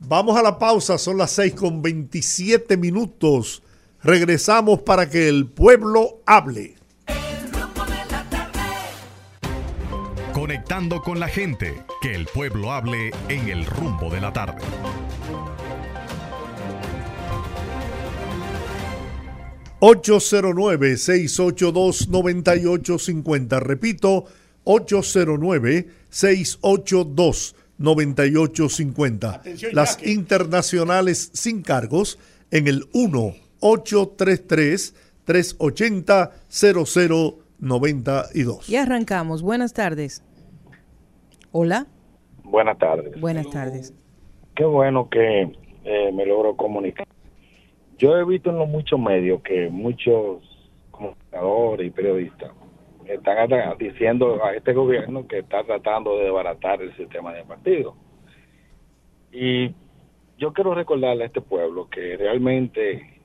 Vamos a la pausa, son las 6 con 27 minutos. Regresamos para que el pueblo hable. Conectando con la gente. Que el pueblo hable en el rumbo de la tarde. ...809-682-9850. Repito, 809-682-9850. Atención, Las Jackie. internacionales sin cargos en el 1-833-380-0092. Y arrancamos. Buenas tardes. Hola. Buenas tardes. Buenas tardes. Qué bueno que eh, me logro comunicar. Yo he visto en los muchos medios que muchos comunicadores y periodistas están diciendo a este gobierno que está tratando de desbaratar el sistema de partido. Y yo quiero recordarle a este pueblo que realmente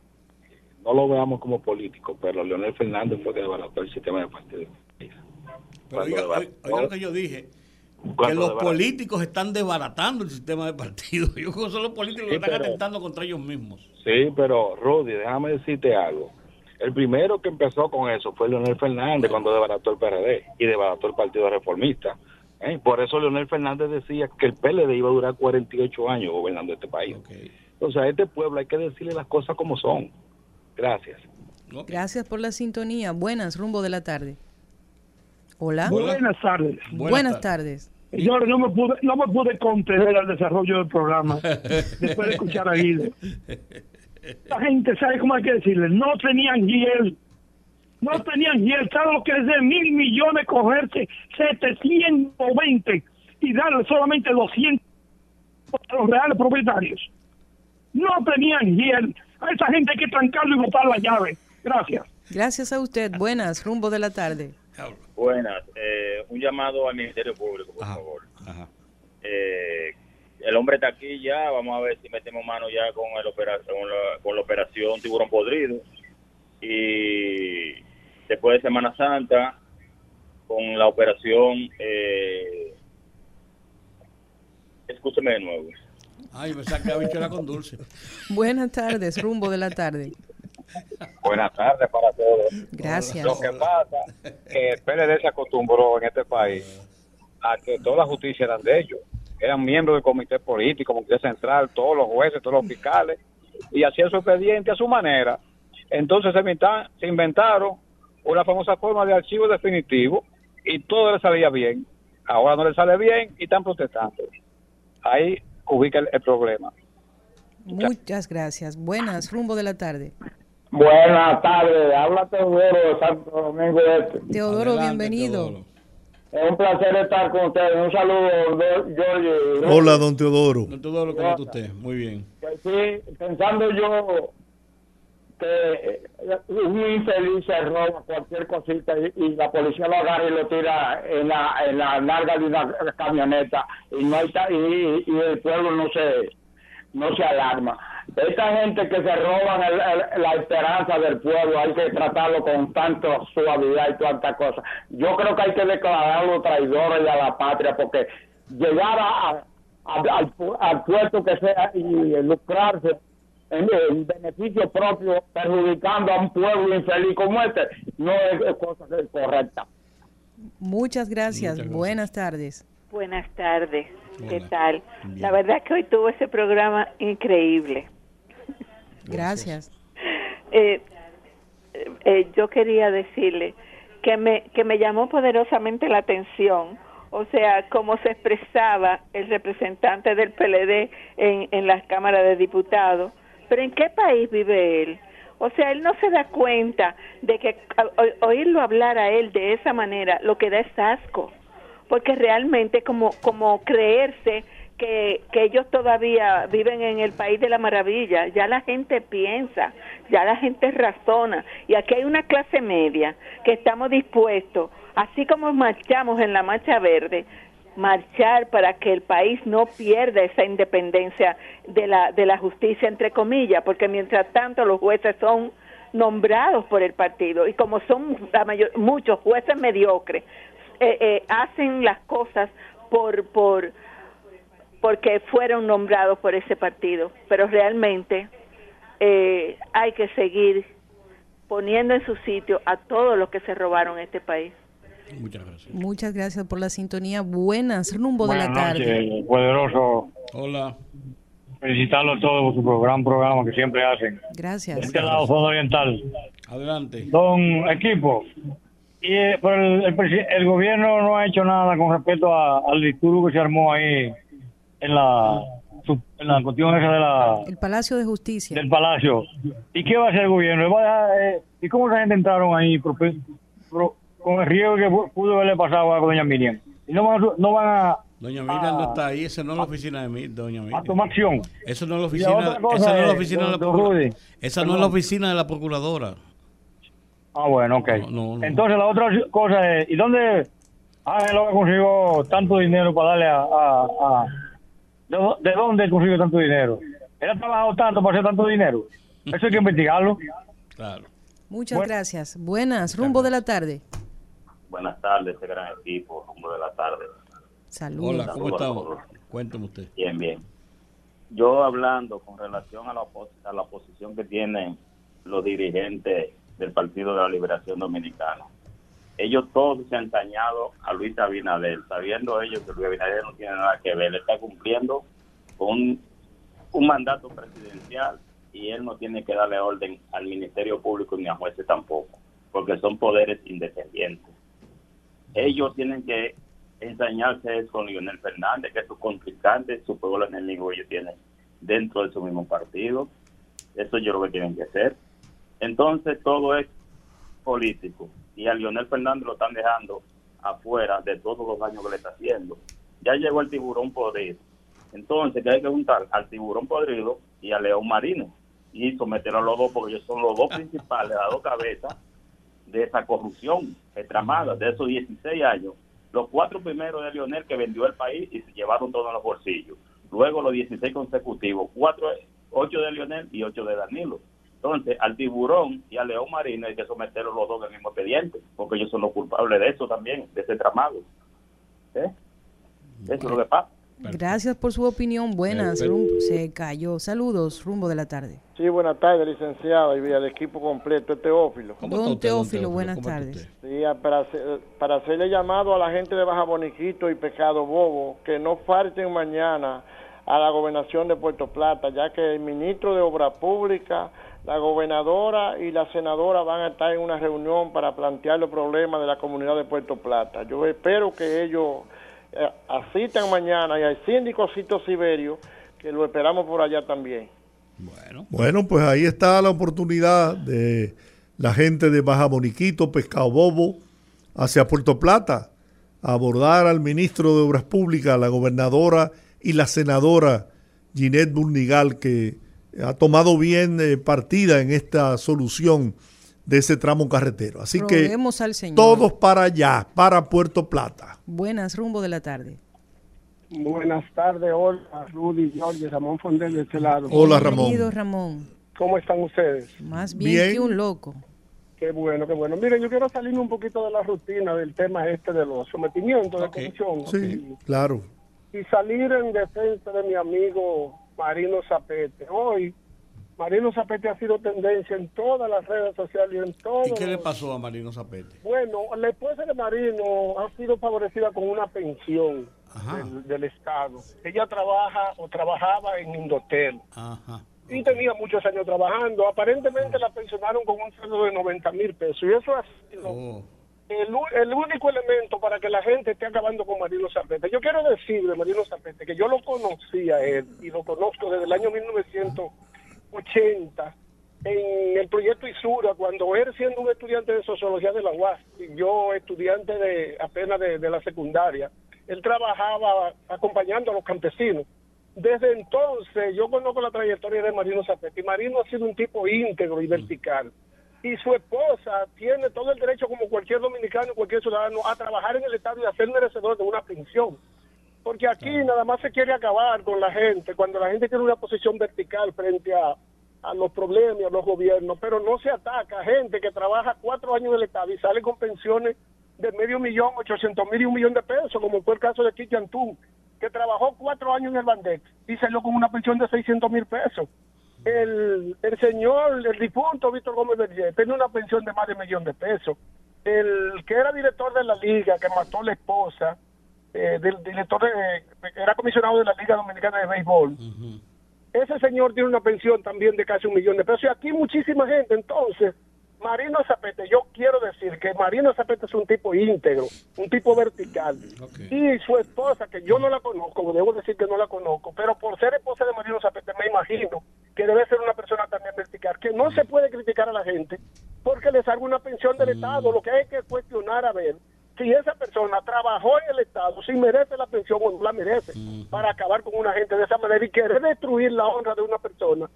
no lo veamos como político, pero Leonel Fernández fue que desbarató el sistema de partido. Pero oiga, desbarató- oiga lo que yo dije. Que los políticos están desbaratando el sistema de partidos. Yo creo que son los políticos que Sí, están pero- atentando contra ellos mismos. Sí, pero Rudy, déjame decirte algo. El primero que empezó con eso fue Leonel Fernández cuando desbarató el PRD y desbarató el Partido Reformista. ¿eh? Por eso Leonel Fernández decía que el PLD iba a durar 48 años gobernando este país. Entonces a este pueblo hay que decirle las cosas como son. Gracias. Gracias por la sintonía. Buenas, rumbo de la tarde. Hola. Buenas tardes. Buenas Buenas tardes. Señores, no me pude, no me pude contener al desarrollo del programa después de escuchar a Guido. La gente sabe cómo hay que decirle, no tenían hiel. No tenían hiel. ¿Sabe lo que es de mil millones cogerse 720 y darle solamente 200 a los reales propietarios? No tenían hiel. A esa gente hay que trancarlo y botar la llave. Gracias. Gracias a usted. Buenas, rumbo de la tarde. Buenas. Eh, un llamado al Ministerio Público, por Ajá. favor. Ajá. Eh, el hombre está aquí ya. Vamos a ver si metemos mano ya con, el opera- con, la, con la operación Tiburón Podrido. Y después de Semana Santa, con la operación. Eh, escúcheme de nuevo. Ay, me saca bichuela con dulce. Buenas tardes, rumbo de la tarde. Buenas tardes para todos. Gracias. Lo que pasa es que el PLD se acostumbró en este país a que toda la justicia eran de ellos. Eran miembros del comité político, comité central, todos los jueces, todos los fiscales, y hacían su expediente a su manera. Entonces se, inventa- se inventaron una famosa forma de archivo definitivo y todo le salía bien. Ahora no le sale bien y están protestando. Ahí ubica el- el problema. Muchas gracias. Buenas, rumbo de la tarde. Buenas tardes, habla Teodoro de Santo Domingo Este. Teodoro, Adelante, bienvenido. Teodoro. Es un placer estar con ustedes. Un saludo, do- George. Hola, don Teodoro. Todo lo que nota usted. Muy bien. Pues sí, pensando yo que eh, un infeliz se roba cualquier cosita y, y la policía lo agarra y lo tira en la, en la larga de una camioneta y no hay y, y el pueblo no se no se alarma. Esta gente que se roban el- el- la esperanza del pueblo hay que tratarlo con tanta suavidad y tanta cosa. Yo creo que hay que declararlo traidores y a la patria porque llegar a, a- al, al puerto que sea y lucrarse en, en beneficio propio perjudicando a un pueblo infeliz como este no es, es cosa correcta. Muchas gracias. Muchas gracias. Buenas tardes. Buenas tardes, ¿qué Hola. tal? Bien. La verdad que hoy tuvo ese programa increíble. Gracias. Eh, eh, yo quería decirle que me, que me llamó poderosamente la atención, o sea, cómo se expresaba el representante del PLD en, en las cámaras de diputados. Pero ¿en qué país vive él? O sea, él no se da cuenta de que o- oírlo hablar a él de esa manera lo que da es asco porque realmente como como creerse que, ellos todavía viven en el país de la maravilla, ya la gente piensa, ya la gente razona, y aquí hay una clase media que estamos dispuestos, así como marchamos en la marcha verde, marchar para que el país no pierda esa independencia de la de la justicia entre comillas, porque mientras tanto los jueces son nombrados por el partido. Y como son la mayor, muchos jueces mediocres eh, eh, hacen las cosas por por porque fueron nombrados por ese partido pero realmente eh, hay que seguir poniendo en su sitio a todos los que se robaron este país Muchas gracias. Muchas gracias por la sintonía. Buenas, rumbo de la Buenas tarde. noches, poderoso. Hola. Felicitarlos a todos por su gran programa que siempre hacen. Gracias. De este lado, Fondo Oriental. Adelante. Don Equipo, y, eh, pero el, el gobierno no ha hecho nada con respecto a- al disturbo que se armó ahí en la, en la cuestión esa de la, El Palacio de Justicia. del Palacio. ¿Y qué va a hacer el gobierno? ¿Va a dejar, eh, ¿Y cómo esa gente entraron ahí pro- con el riesgo que pu- pudo haberle pasado a doña Miriam? Y no van a, su- no van a, Doña Miriam no está ahí, esa no es la oficina de mí, doña Miriam. a tomar acción. Eso no es la Y oficina, la otra cosa esa no es la oficina de la Esa no es la oficina de la procuradora. Ah, bueno, ok. no, no. Entonces la otra cosa es, ¿y dónde Ángel consiguió tanto dinero para darle a... a- a- ¿de, dó- de dónde consiguió tanto dinero? ¿Él ha trabajado tanto para hacer tanto dinero? Eso hay que investigarlo. Claro. Muchas gracias. Buenas, rumbo de la tarde. Buenas tardes, ese gran equipo, rumbo de la tarde. Saludos. Hola, ¿cómo estamos? todos. Cuéntame usted. Bien, bien. Yo hablando con relación a la, opos- a la posición que tienen los dirigentes del Partido de la Liberación Dominicana. Ellos todos se han dañado a Luis Abinader, sabiendo ellos que Luis Abinader no tiene nada que ver. Está cumpliendo con un, mandato presidencial y él no tiene que darle orden al Ministerio Público ni a jueces tampoco, porque son poderes independientes. Ellos tienen que ensañarse con Leonel Fernández, que es su contrincante, su pueblo enemigo ellos tienen dentro de su mismo partido. Eso yo lo que tienen que hacer. Entonces todo es político y a Leonel Fernández lo están dejando afuera de todos los daños que le está haciendo. Ya llegó el tiburón podrido. Entonces que hay que juntar al tiburón podrido y a León Marino y someter a los dos porque ellos son los dos principales, las dos cabezas de esa corrupción tramada de esos 16 años. Los cuatro primeros de Leonel que vendió el país y se llevaron todo en los bolsillos. Luego los 16 consecutivos, cuatro, ocho de Leonel y ocho de Danilo. Entonces, al tiburón y a León Marino hay que someterlos los dos del mismo expediente, porque ellos son los culpables de eso también, de ese tramado. ¿Eh? Eso es lo que pasa. Gracias por su opinión. Buenas, rum- se cayó. Saludos, rumbo de la tarde. Sí, buenas tardes, licenciado, y al equipo completo, este Teófilo. Don Teófilo, buenas tardes. Sí, a- para, hacer- para hacerle llamado a la gente de Baja Boniquito y Pecado Bobo que no falten mañana a la gobernación de Puerto Plata, ya que el ministro de Obra Pública, la gobernadora y la senadora van a estar en una reunión para plantear los problemas de la comunidad de Puerto Plata. Yo espero que ellos eh, asistan mañana y al síndico Cito Siberio, que lo esperamos por allá también. Bueno, pues ahí está la oportunidad de la gente de Baja Boniquito, Pescado Bobo, hacia Puerto Plata, a abordar al ministro de Obras Públicas, la gobernadora y la senadora Ginette Burnigal, que ha tomado bien eh, partida en esta solución de ese tramo carretero. Así que Roguemos al Señor. todos para allá, para Puerto Plata. Buenas, rumbo de la tarde. Buenas tardes, hola, Rudy, Jorge, Ramón Fondel de este lado. Hola, Ramón. Bienvenido, Ramón. ¿Cómo están ustedes? Más bien, Bien. que un loco. Qué bueno, qué bueno. Miren, yo quiero salirme un poquito de la rutina del tema este de los sometimientos de comisión. Sí, claro. Y salir en defensa de mi amigo Marino Zapete. Hoy, Marino Zapete ha sido tendencia en todas las redes sociales y en todo. ¿Y qué le pasó a Marino Zapete? Bueno, la esposa de Marino ha sido favorecida con una pensión del, del Estado. Ella trabaja o trabajaba en Indotel Ajá. y tenía muchos años trabajando. Aparentemente la pensionaron con un sueldo de 90 mil pesos y eso ha sido Oh. El, único elemento para que la gente esté acabando con Marino Zapete. Yo quiero decir de Marino Zapete que yo lo conocí a él y lo conozco desde el año 1980 en el proyecto Isura, cuando él siendo un estudiante de sociología de la UAS y yo estudiante de apenas de la secundaria, él trabajaba acompañando a los campesinos. Desde entonces yo conozco la trayectoria de Marino Zapete y Marino ha sido un tipo íntegro y vertical. Y su esposa tiene todo el derecho, como cualquier dominicano, cualquier ciudadano, a trabajar en el Estado y a ser merecedor de una pensión. Porque aquí nada más se quiere acabar con la gente, cuando la gente tiene una posición vertical frente a, a los problemas y a los gobiernos, pero no se ataca a gente que trabaja cuatro años en el Estado y sale con pensiones de medio millón, ochocientos mil y un millón de pesos, como fue el caso de Kiki Antún, que trabajó cuatro años en el Bandex y salió con una pensión de 600 mil pesos. El, el señor, el difunto Víctor Gómez Berger, tiene una pensión de más de un millón de pesos. el que era director de la liga, que mató a la esposa, eh, del director de, era comisionado de la Liga Dominicana de Béisbol, ese señor tiene una pensión también de casi un millón de pesos. Y aquí muchísima gente. Entonces, Marino Zapete, yo quiero decir que Marino Zapete es un tipo íntegro, un tipo vertical. Y su esposa, que yo no la conozco, debo decir que no la conozco, pero por ser esposa de Marino Zapete me imagino que debe ser una persona también vertical, que no se puede criticar a la gente porque le salga una pensión del Estado. Lo que hay que cuestionar a ver si esa persona trabajó en el Estado, si merece la pensión o no la merece, para acabar con una gente de esa manera y querer destruir la honra de una persona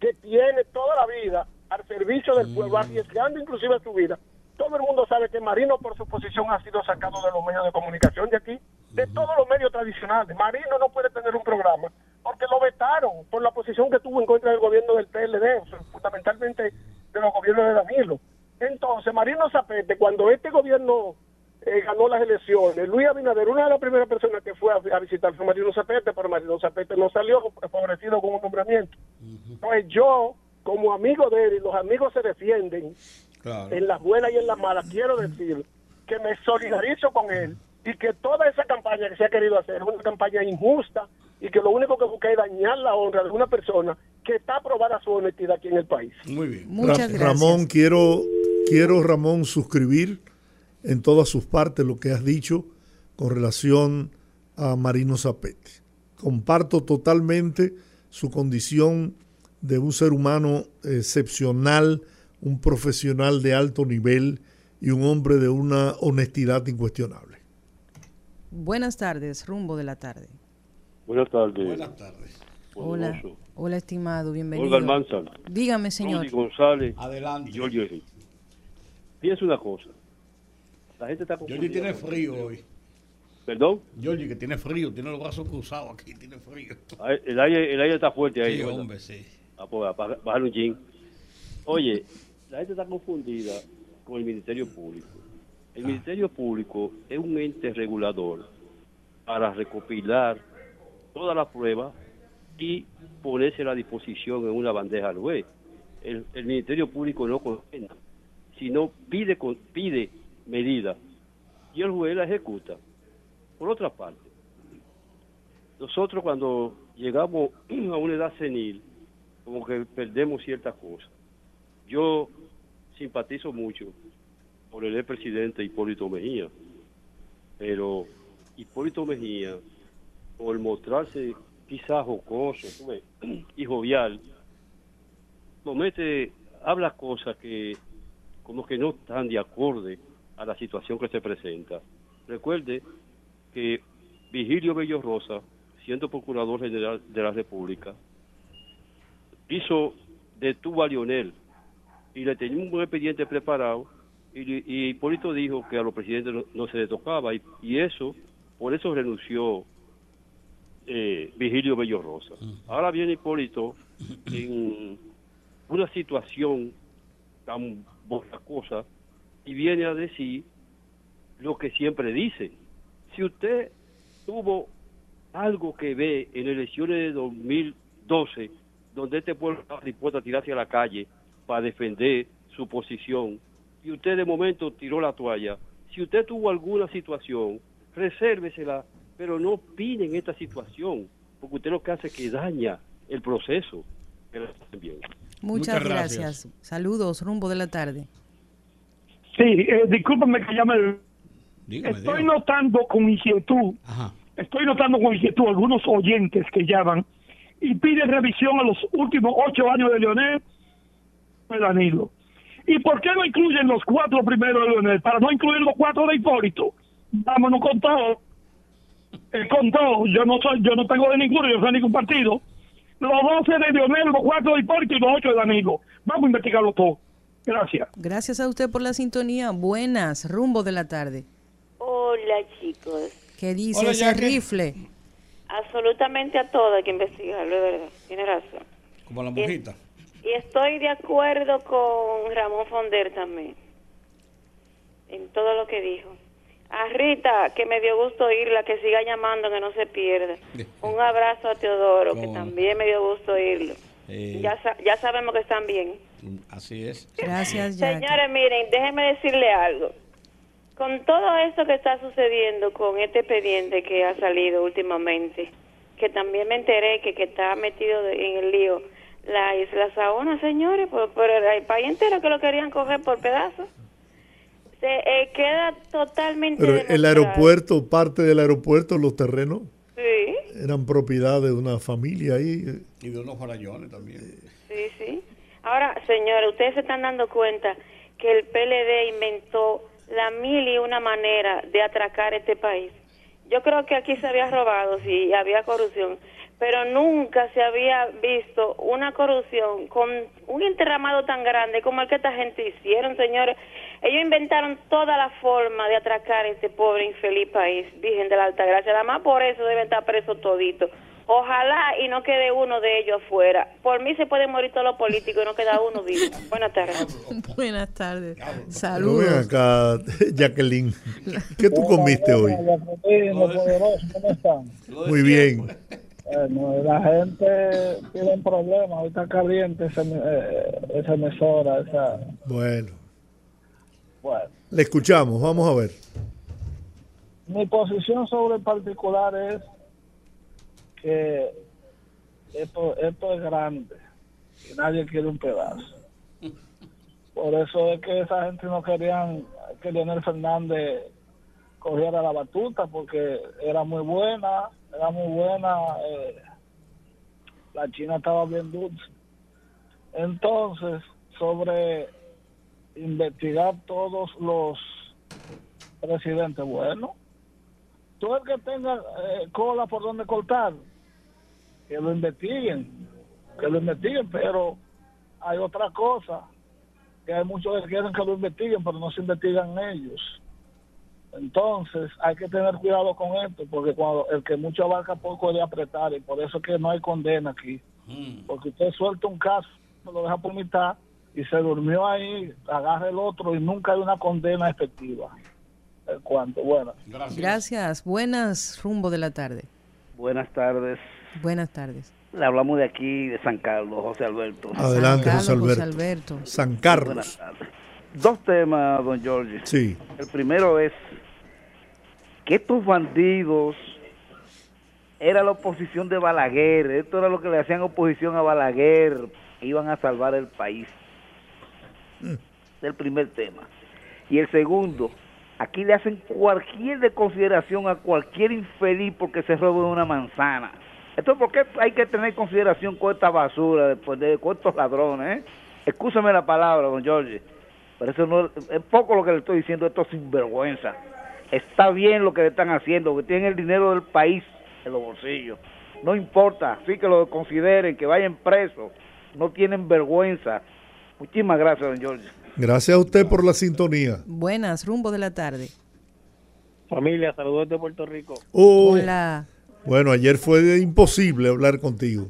que tiene toda la vida al servicio del pueblo, arriesgando inclusive su vida. Todo el mundo sabe que Marino por su posición ha sido sacado de los medios de comunicación de aquí, de todos los medios tradicionales. Marino no puede tener un programa porque lo vetaron por la posición que tuvo en contra del gobierno del PLD, fundamentalmente de los gobiernos de Danilo. Entonces, Marino Zapete, cuando este gobierno eh, ganó las elecciones, Luis Abinader, una de las primeras personas que fue a, a visitar fue Marino Zapete, pero Marino Zapete no salió favorecido con un nombramiento. Entonces, yo, como amigo de él, y los amigos se defienden en las buenas y en las malas, quiero decir que me solidarizo con él y que toda esa campaña que se ha querido hacer es una campaña injusta y que lo único que busca es dañar la honra de una persona que está aprobada su honestidad aquí en el país. Muy bien. Ra- Ramón, quiero, quiero, Ramón, suscribir en todas sus partes lo que has dicho con relación a Marino Zapete. Comparto totalmente su condición de un ser humano excepcional, un profesional de alto nivel y un hombre de una honestidad incuestionable. Buenas tardes, rumbo de la tarde. Buenas tardes. Buenas tardes. Hola, hola estimado, bienvenido. Olga Almanza. Dígame, señor. Rudy González Adelante. y Henry. Fíjense una cosa. La gente está confundida. Georgie tiene frío hoy. ¿Perdón? Georgie que tiene frío, tiene los brazos cruzados aquí, tiene frío. Ah, El aire, el aire está fuerte ahí. Sí, ¿verdad? hombre, sí. Baja- bajar un. Oye, la gente está confundida con el Ministerio Público. El Ministerio Público es un ente regulador para recopilar todas las pruebas y ponerse a disposición en una bandeja al juez. El, el Ministerio Público no condena, sino pide, pide medidas y el juez la ejecuta. Por otra parte, nosotros cuando llegamos a una edad senil, como que perdemos ciertas cosas. Yo simpatizo mucho por el expresidente Hipólito Mejía, pero Hipólito Mejía, por mostrarse quizás jocoso y jovial, nos mete, habla cosas que como que no están de acorde a la situación que se presenta. Recuerde que Vigilio Bello Rosa, siendo Procurador General de la República, hizo, detuvo a Lionel y le tenía un buen expediente preparado y, y Hipólito dijo que a los presidentes no, no se le tocaba y, y eso, por eso renunció eh, Vigilio Bello Rosa. Ahora viene Hipólito en una situación tan cosa y viene a decir lo que siempre dice. Si usted tuvo algo que ve en elecciones de 2012, donde este pueblo estaba dispuesto a tirarse a la calle para defender su posición, y usted de momento tiró la toalla, si usted tuvo alguna situación, resérvesela, pero no opine en esta situación, porque usted lo que hace es que daña el proceso. Bien. Muchas, Muchas gracias. gracias. Saludos, rumbo de la tarde. Sí, eh, discúlpame que llame. Dígame, Estoy dígame. notando con inquietud, Ajá. estoy notando con inquietud algunos oyentes que llaman y piden revisión a los últimos ocho años de Leonel de Danilo. ¿Y por qué no incluyen los cuatro primeros de Leonel? Para no incluir los cuatro de Hipólito. Vámonos con todo. Eh, con todo. Yo no soy, yo no tengo de ninguno, yo no soy de ningún partido. Los doce de Leonel, los cuatro de Hipólito y los ocho de Danilo. Vamos a investigarlo todo. Gracias. Gracias a usted por la sintonía. Buenas, rumbo de la tarde. Hola chicos, ¿Qué dice Hola, ese Jackie. rifle? Absolutamente a todo hay que investigarlo, de verdad, tiene razón. Como la mojita. Y estoy de acuerdo con Ramón Fonder también, en todo lo que dijo. A Rita, que me dio gusto oírla, que siga llamando, que no se pierda. Un abrazo a Teodoro, que también me dio gusto oírlo. Eh, Ya, sa- ya sabemos que están bien. así es. Gracias, Jackie. Señores, miren, déjenme decirle algo. Con todo esto que está sucediendo con este expediente que ha salido últimamente, que también me enteré que, que está metido en el lío, la Isla Saona, señores, por, por el, el país entero que lo querían coger por pedazos. Se eh, queda totalmente Pero el aeropuerto, parte del aeropuerto, los terrenos Sí, eran propiedad de una familia ahí. Y de unos farallones también. sí, sí. Ahora, señores, ustedes se están dando cuenta que el PLD inventó la mil y una manera de atracar este país. Yo creo que aquí se había robado, sí, había corrupción, pero nunca se había visto una corrupción con un enterramado tan grande como el que esta gente hicieron, señores. Ellos inventaron toda la forma de atracar este pobre infeliz país, Virgen de la Alta Gracia. Además, por eso deben estar presos toditos. Ojalá y no quede uno de ellos afuera. Por mí se pueden morir todos los políticos y no queda uno vivo. Buenas tardes. Buenas tardes. Pero ven Saludos. acá, Jacqueline, ¿qué tú comiste hoy? Muy bien. Bueno, la gente tiene un problema, hoy está caliente esa, eh, esa emisora, esa... Bueno, Bueno, le escuchamos, vamos a ver. mi posición sobre el particular es que esto, esto es grande y nadie quiere un pedazo. Por eso es que esa gente no querían que Leonel Fernández cogiera la batuta porque era muy buena, era muy buena, eh, la China estaba bien dulce. Entonces, sobre investigar todos los presidentes, bueno, todo el que tenga eh, cola por donde cortar, que lo investiguen, que lo investiguen, pero hay otra cosa, que hay muchos que quieren que lo investiguen, pero no se investigan ellos. Entonces hay que tener cuidado con esto, porque cuando el que mucho abarca poco de apretar, y por eso es que no hay condena aquí. Porque usted suelta un caso, lo deja por mitad y se durmió ahí, agarra el otro y nunca hay una condena efectiva. Cuanto, bueno. Gracias. Buenas, rumbo de la tarde. Buenas tardes. Buenas tardes. Le hablamos de aquí, de San Carlos, José Alberto. Adelante, José Carlos, José Alberto. Alberto. San Carlos. Buenas tardes. Dos temas, don George. Sí. El primero es que estos bandidos era la oposición de Balaguer. Esto era lo que le hacían oposición a Balaguer. Iban a salvar el país. Es el primer tema. Y el segundo, aquí le hacen cualquier de consideración a cualquier infeliz porque se roba una manzana. Esto es porque hay que tener consideración con esta basura, después de con estos ladrones. ¿eh? Escúchame la palabra, don Jorge. Pero eso no es poco lo que le estoy diciendo, esto es sinvergüenza. Está bien lo que le están haciendo, que tienen el dinero del país en los bolsillos. No importa, sí que lo consideren, que vayan presos. No tienen vergüenza. Muchísimas gracias, don Jorge. Gracias a usted por la sintonía. Buenas, rumbo de la tarde. Familia, saludos de Puerto Rico. Oh, Hola. Bueno, ayer fue imposible hablar contigo.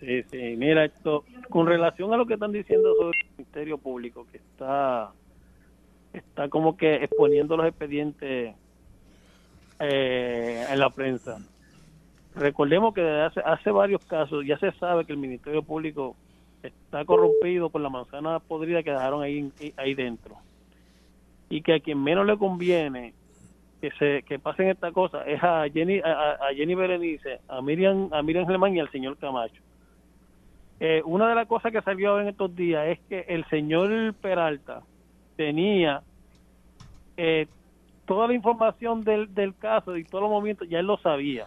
Sí, sí, mira esto, con relación a lo que están diciendo sobre el Ministerio Público, que está, está como que exponiendo los expedientes eh, en la prensa. Recordemos que desde hace, hace varios casos ya se sabe que el Ministerio Público está corrompido por la manzana podrida que dejaron ahí, ahí dentro. Y que a quien menos le conviene que se que pasen esta cosa es a Jenny a, Jenny Berenice, a Miriam a Miriam Germán y al señor Camacho. Eh, una de las cosas que salió en estos días es que el señor Peralta tenía eh, toda la información del, del caso y todos los movimientos, ya él lo sabía.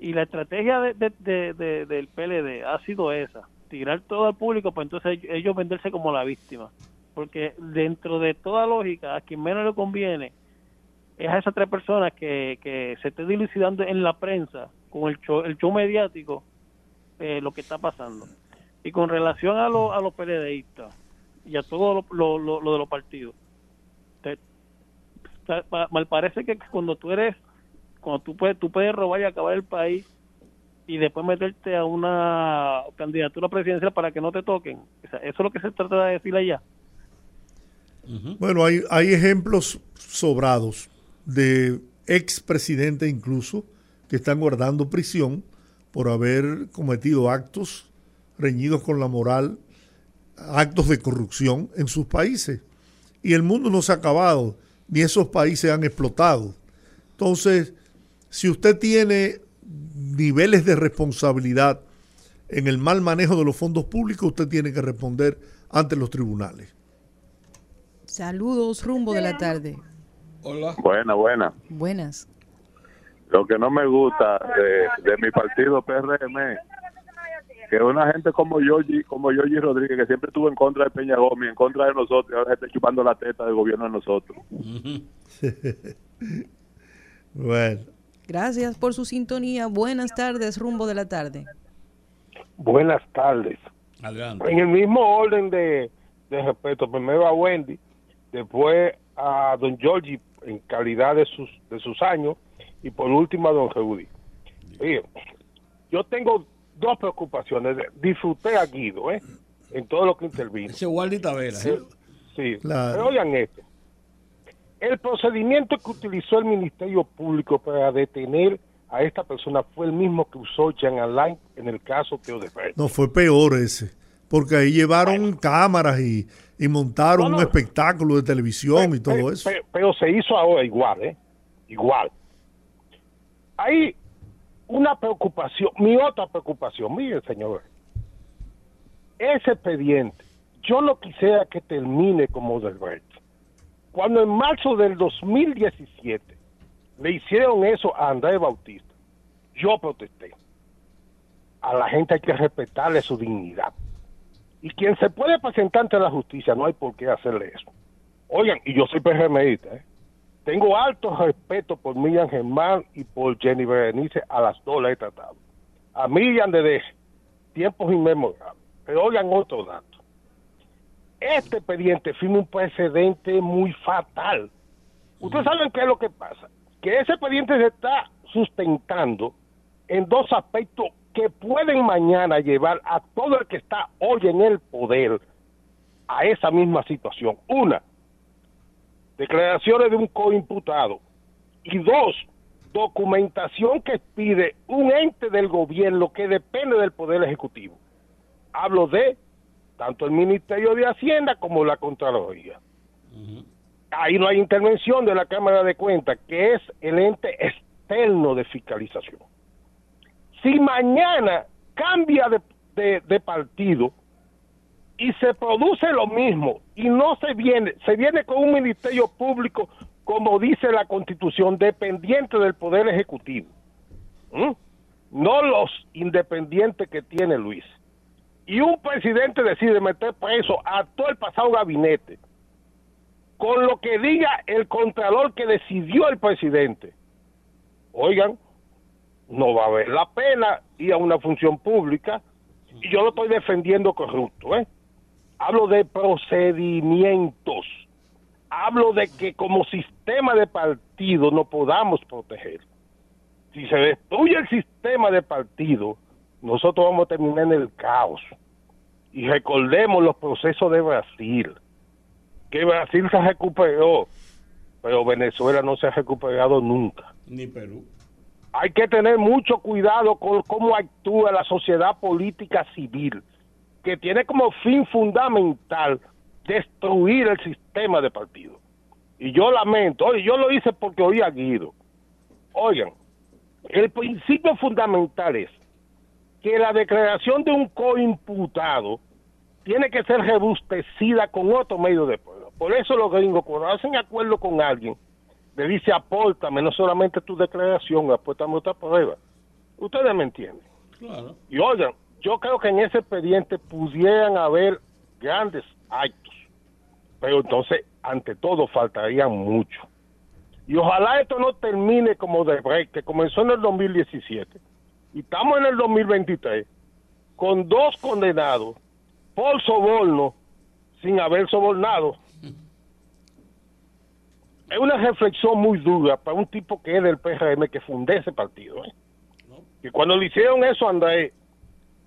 Y la estrategia de, de- de- de- del PLD ha sido esa, tirar todo al público, pues entonces ellos venderse como la víctima. Porque dentro de toda lógica, a quien menos le conviene es a esas tres personas que, que se esté dilucidando en la prensa con el show, el show mediático eh, lo que está pasando. Y con relación a, lo- a los PLDistas y a todo lo, lo- lo- lo de los partidos, te- mal parece que cuando tú eres, cuando tú puedes, tú puedes robar y acabar el país y después meterte a una candidatura presidencial para que no te toquen. O sea, eso es lo que se trata de decir allá. Bueno, hay, hay ejemplos sobrados de expresidentes incluso que están guardando prisión por haber cometido actos reñidos con la moral, actos de corrupción en sus países. Y el mundo no se ha acabado, ni esos países han explotado. Entonces, si usted tiene niveles de responsabilidad en el mal manejo de los fondos públicos, usted tiene que responder ante los tribunales. Saludos, rumbo de la tarde. Hola. Buena, buena. Buenas. Lo que no me gusta de, de mi partido PRM que una gente como Yogi, como Yogi Rodríguez, que siempre estuvo en contra de Peña Gómez, en contra de nosotros, y ahora se está chupando la teta del gobierno de nosotros. bueno. Gracias por su sintonía. Buenas tardes, rumbo de la tarde. Buenas tardes. Adelante. En el mismo orden de, de respeto, primero a Wendy, después a don Georgie en calidad de sus, de sus años y por último a don Rudy. Oye, yo tengo dos preocupaciones. Disfruté a Guido, ¿eh? En todo lo que intervino. Ese Waldi Tavera. Sí, ¿eh? sí. Claro. Pero oigan esto. El procedimiento que utilizó el Ministerio Público para detener a esta persona fue el mismo que usó Jean Alain en el caso de Odebrecht. No, fue peor ese. Porque ahí llevaron cámaras y, y montaron un espectáculo de televisión y todo eso. Pero, pero se hizo ahora igual, ¿eh? Igual. Hay una preocupación, mi otra preocupación, mire señor, ese expediente, yo no quisiera que termine como Odebrecht. Cuando en marzo del 2017 le hicieron eso a Andrés Bautista, yo protesté. A la gente hay que respetarle su dignidad. Y quien se puede presentar ante la justicia, no hay por qué hacerle eso. Oigan, y yo soy PRMista, ¿eh? Tengo alto respeto por Miriam Germán y por Jenny Berenice, a las dos la he tratado. A Miriam desde tiempos inmemorables. Pero oigan otro dato. Este expediente firma un precedente muy fatal. Ustedes saben qué es lo que pasa. Que ese expediente se está sustentando en dos aspectos que pueden mañana llevar a todo el que está hoy en el poder a esa misma situación. Una, declaraciones de un coimputado. Y dos, documentación que pide un ente del gobierno que depende del Poder Ejecutivo. Hablo de tanto el Ministerio de Hacienda como la Contraloría. Ahí no hay intervención de la Cámara de Cuentas, que es el ente externo de fiscalización. Si mañana cambia de, partido y se produce lo mismo y no se viene, se viene con un ministerio público, como dice la Constitución, dependiente del Poder Ejecutivo, no los independientes que tiene Luis. Y un presidente decide meter preso a todo el pasado gabinete, con lo que diga el contralor que decidió el presidente. Oigan, no va a haber la pena ir a una función pública y yo lo estoy defendiendo corrupto, ¿eh? Hablo de procedimientos. Hablo de que como sistema de partido no podamos proteger. Si se destruye el sistema de partido, nosotros vamos a terminar en el caos. Y recordemos los procesos de Brasil, que Brasil se recuperó, pero Venezuela no se ha recuperado nunca Ni Perú. Hay que tener mucho cuidado con cómo actúa la sociedad política civil, que tiene como fin fundamental destruir el sistema de partido. Y yo lamento, oye, yo lo hice porque oí a Guido. Oigan, el principio fundamental es que la declaración de un coimputado tiene que ser rebustecida con otro medio de prueba. Por eso los gringos, cuando hacen acuerdo con alguien, le dice apórtame no solamente tu declaración, apórtame otra prueba. Ustedes me entienden. Claro. Y oigan, yo creo que en ese expediente pudieran haber grandes actos, pero entonces, ante todo, faltarían mucho. Y ojalá esto no termine como de break, que comenzó en el 2017, y estamos en el 2023, con dos condenados por soborno sin haber sobornado. Es una reflexión muy dura para un tipo que es del PRM que fundé ese partido. ¿eh? Y cuando le hicieron eso Andrés,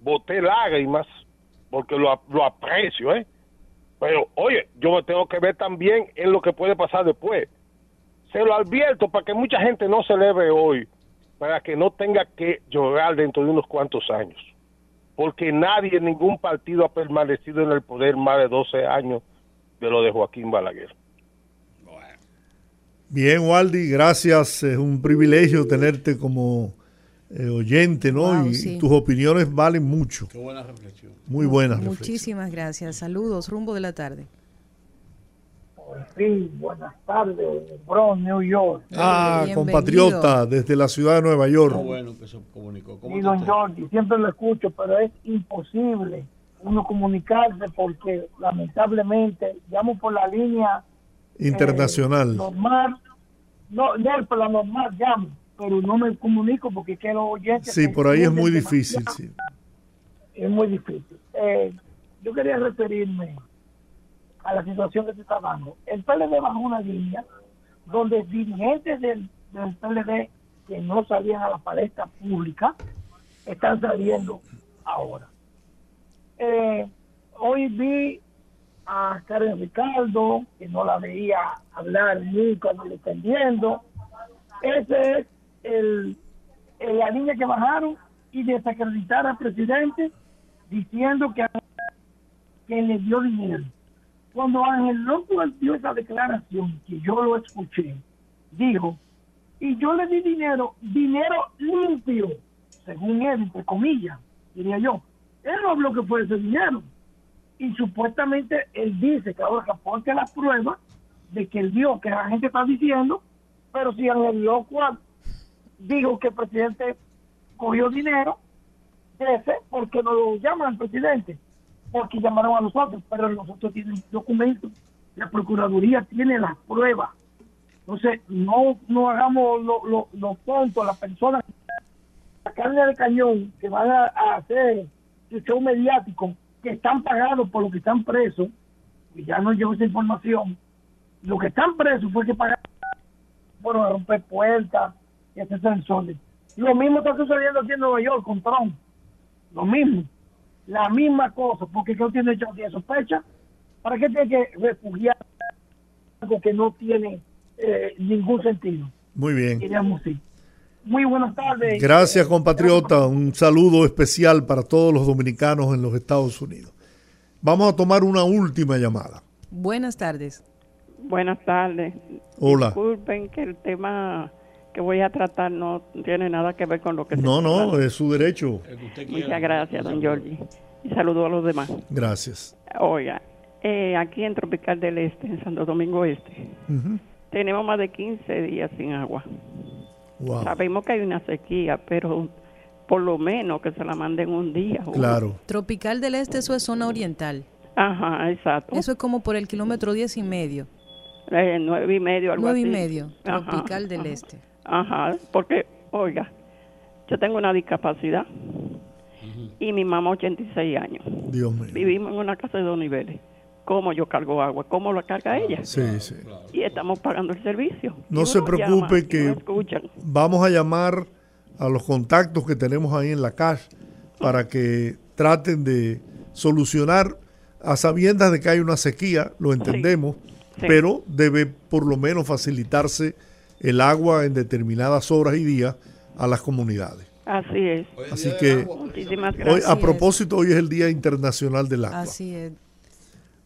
boté lágrimas porque lo, lo aprecio, ¿eh? Pero, oye, yo me tengo que ver también en lo que puede pasar después. Se lo advierto para que mucha gente no celebre hoy, para que no tenga que llorar dentro de unos cuantos años. porque nadie, ningún partido ha permanecido en el poder más de 12 años de lo de Joaquín Balaguer. Bien, Waldi, gracias. Es un privilegio tenerte como eh, oyente, ¿no? Wow, y sí. tus opiniones valen mucho. Qué buena reflexión. Muy buena reflexión. Muchísimas gracias. Saludos, rumbo de la tarde. Sí, buenas tardes, Bronx, New York. Ah, Bienvenido. compatriota, desde la ciudad de Nueva York. Qué bueno que se comunicó. ¿Cómo don? Jordi, siempre lo escucho, pero es imposible uno comunicarse porque lamentablemente llamo por la línea Internacional. eh, normal, no, no por la normal llamo, pero no me comunico porque quiero oyentes. Sí, que por ahí es muy difícil, sí. Es muy difícil. Eh, yo quería referirme a la situación que se está dando. El PLD bajó una línea donde dirigentes del, del PLD que no salían a la palestra pública están saliendo ahora. Eh, hoy vi a Karen Ricardo, que no la veía hablar nunca, le entendiendo. Ese es el, el- la línea que bajaron y desacreditar al presidente diciendo que, que le dio dinero. Cuando Ángel López dio esa declaración, que yo lo escuché, dijo, y yo le di dinero, dinero limpio, según él, entre comillas, diría yo. Él no habló que fue ese dinero. Y supuestamente él dice que ahora aporte las pruebas de que él dio, que la gente está diciendo, pero si Ángel López dijo que el presidente cogió dinero ese, ¿por qué no lo llaman al presidente? Porque llamaron a nosotros, pero nosotros tienen documentos, la Procuraduría tiene las pruebas. Entonces, no, no hagamos lo, lo, lo tonto, las personas, la carne de cañón que van a, a hacer el show mediático, que están pagados por los que están presos, y ya nos llegó esa información, los que están presos fue que pagaron fueron a romper puertas y hacer sensores. Lo mismo está sucediendo aquí en Nueva York con Trump. Lo mismo. La misma cosa. Porque ¿qué tiene hecho de sospecha? ¿Para qué tiene que refugiar algo que no tiene eh, ningún sentido? Muy bien. Sí. Muy buenas tardes. Gracias, compatriota. Un saludo especial para todos los dominicanos en los Estados Unidos. Vamos a tomar una última llamada. Buenas tardes. Buenas tardes. Hola. Disculpen que el tema que voy a tratar no tiene nada que ver con lo que se No, está no, hablando. es su derecho. Muchas gracias, don Giorgi. Y saludo a los demás. Gracias. Oiga, eh, aquí en Tropical del Este, en Santo Domingo Este, tenemos más de 15 días sin agua. Wow. Sabemos que hay una sequía, pero por lo menos que se la manden un día. Claro. Tropical del Este, eso es zona oriental. Ajá, exacto. Eso es como por el kilómetro diez y medio. Eh, nueve y medio, algo Nueve y medio, Ajá, Tropical del ajá. Este. Ajá, porque, oiga, yo tengo una discapacidad y mi mamá 86 años. Dios mío. Vivimos en una casa de dos niveles. ¿Cómo yo cargo agua? ¿Cómo la carga ella? Sí, sí. Y estamos pagando el servicio. No se llama preocupe no que escuchan. vamos a llamar a los contactos que tenemos ahí en la cash para que traten de solucionar a sabiendas de que hay una sequía, lo entendemos, sí. pero debe por lo menos facilitarse el agua en determinadas horas y días a las comunidades. Así es. Así que Muchísimas hoy, gracias. a propósito, hoy es el Día Internacional del Agua. Así es.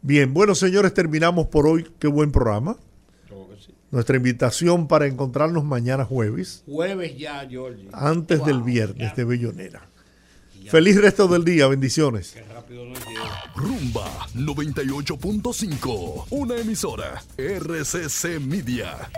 Bien, bueno señores, terminamos por hoy. Qué buen programa. Nuestra invitación para encontrarnos mañana jueves, Jueves ya, Georgie. antes Wow, del viernes de Bellonera. Feliz resto del día, bendiciones. rápido nos llega. Rumba 98.5, una emisora RCC Media.